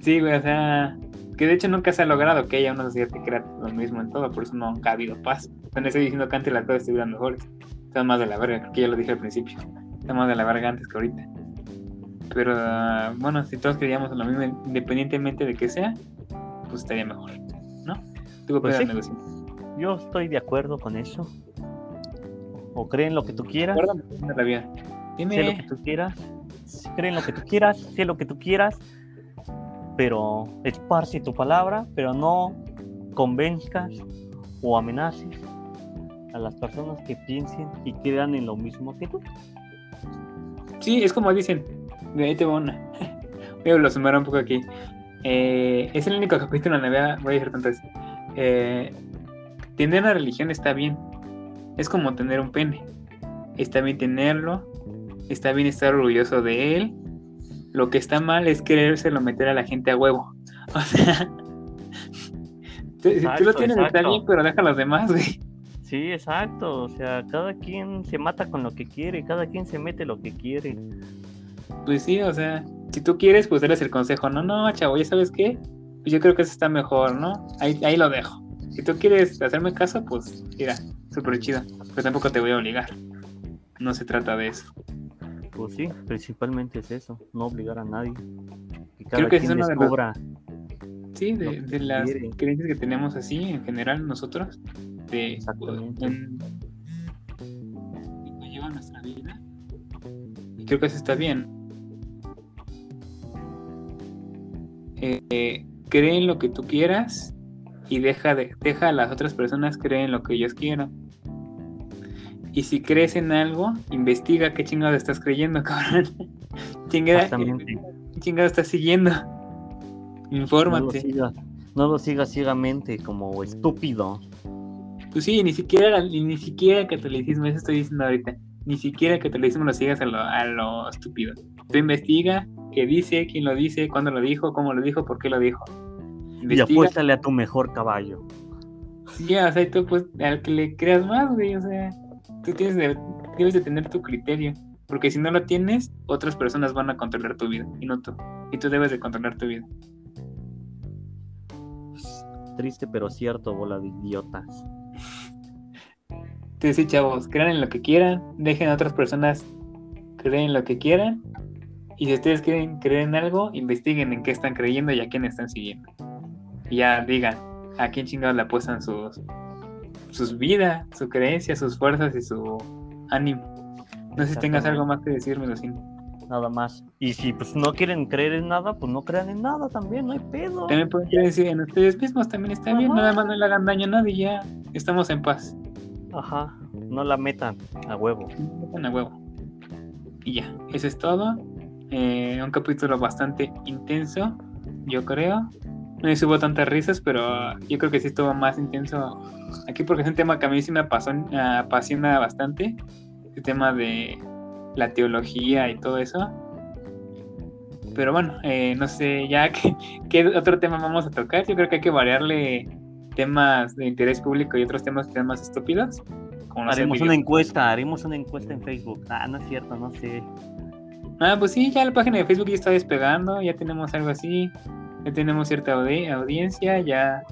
Sí, güey, o sea, que de hecho nunca se ha logrado que haya una sociedad que crea lo mismo en todo, por eso nunca ha habido paz. No estoy diciendo que antes las cosas estuvieran mejores. Están más de la verga, creo que ya lo dije al principio. está más de la verga antes que ahorita. Pero ah, bueno, si todos creíamos lo mismo, independientemente de que sea, pues estaría mejor, ¿no? ¿Tú Pues sí. Yo estoy de acuerdo con eso. O creen lo que tú quieras. Acuérdame vida. Sé lo Dime, que tú quieras. Creen lo que tú quieras. Sé lo que tú quieras. Pero esparce tu palabra. Pero no convenzcas o amenaces a las personas que piensen y crean en lo mismo que tú. sí, es como dicen, de ahí te va una. Voy a lo sumar un poco aquí. Eh, es el único capítulo en la vida, voy a decir tantas. Eh, tener una religión está bien. Es como tener un pene. Está bien tenerlo. Está bien estar orgulloso de él. Lo que está mal es querérselo meter a la gente a huevo. O sea, tú, si tú lo Exacto, tienes está exacto. bien, pero deja a los demás, güey. Sí, exacto. O sea, cada quien se mata con lo que quiere. Cada quien se mete lo que quiere. Pues sí, o sea, si tú quieres, pues dales el consejo. No, no, chavo, ¿ya sabes qué? Pues yo creo que eso está mejor, ¿no? Ahí, ahí lo dejo. Si tú quieres hacerme caso, pues mira, súper chido. Pero tampoco te voy a obligar. No se trata de eso. Pues sí, principalmente es eso. No obligar a nadie. Que cada Creo que quien es uno de descubra. Sí, de, las quiere. creencias que tenemos así, en general, nosotros, de Exactamente. en- que lleva nuestra vida. Y creo que eso está bien. Eh, cree en lo que tú quieras y deja, de, deja a las otras personas creer en lo que ellos quieran. Y si crees en algo, investiga qué chingado estás creyendo, cabrón. Chingada. ¿Qué chingado estás siguiendo? No lo Infórmate. sigas. No lo sigas ciegamente como estúpido. Pues sí, ni siquiera, ni, siquiera el catolicismo, eso estoy diciendo ahorita. Ni siquiera el catolicismo lo sigas a lo, a lo estúpido. Tú investiga qué dice, quién lo dice, cuándo lo dijo, cómo lo dijo, por qué lo dijo. Y apuéstale a tu mejor caballo. Sí, o sea, y tú pues al que le creas más, güey, o sea, tú tienes de- debes de tener tu criterio. Porque si no lo tienes, otras personas van a controlar tu vida y no tú. Y tú debes de controlar tu vida. Triste pero cierto, bola de idiotas. Entonces sí, chavos, crean en lo que quieran, dejen a otras personas creer en lo que quieran. Y si ustedes quieren creer en algo, investiguen en qué están creyendo y a quién están siguiendo. Y ya digan a quién chingados le apuestan sus, sus vidas, su creencia, sus fuerzas y su ánimo. No sé si tengas algo más que decirme, Lucín. Nada más. Y si pues no quieren creer en nada, pues no crean en nada también, no hay pedo. También pueden decir en ustedes mismos, también está bien. Nada más no le hagan daño a nadie, ya estamos en paz. Ajá. No la metan a huevo. Metan a huevo. Y ya, eso es todo. Eh, un capítulo bastante intenso, yo creo. No hubo tantas risas, pero yo creo que sí estuvo más intenso aquí porque es un tema que a mí sí me apason- apasiona bastante. El tema de la teología y todo eso. Pero bueno, eh, no sé ya qué, qué otro tema vamos a tocar. Yo creo que hay que variarle temas de interés público y otros temas que sean más estúpidos. Como haremos una encuesta, haremos una encuesta en Facebook. Ah, no es cierto, no sé. Ah, pues sí, ya la página de Facebook ya está despegando, ya tenemos algo así, ya tenemos cierta audi- audiencia, ya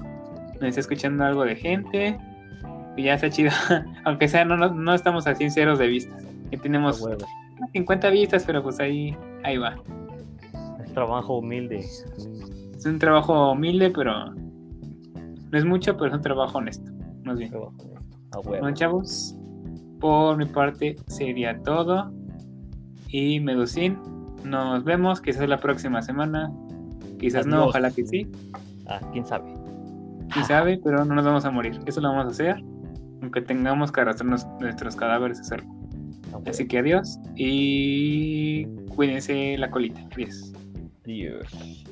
nos está escuchando algo de gente, y ya está chido, aunque sea, no, no, no estamos a 100 ceros de vistas, ya tenemos huevo. 50 vistas, pero pues ahí, ahí va. Es trabajo humilde. Es un trabajo humilde, pero no es mucho, pero es un trabajo honesto, más bien. Trabajo honesto. A huevo. Bueno, chavos, por mi parte sería todo. Y Medusín, nos vemos quizás la próxima semana. Quizás no, ojalá que sí. Ah, quién sabe. Quién sabe, pero no nos vamos a morir. Eso lo vamos a hacer. Aunque tengamos que arrastrarnos nuestros cadáveres a hacerlo. Así que adiós. Y cuídense la colita. Adiós. Adiós.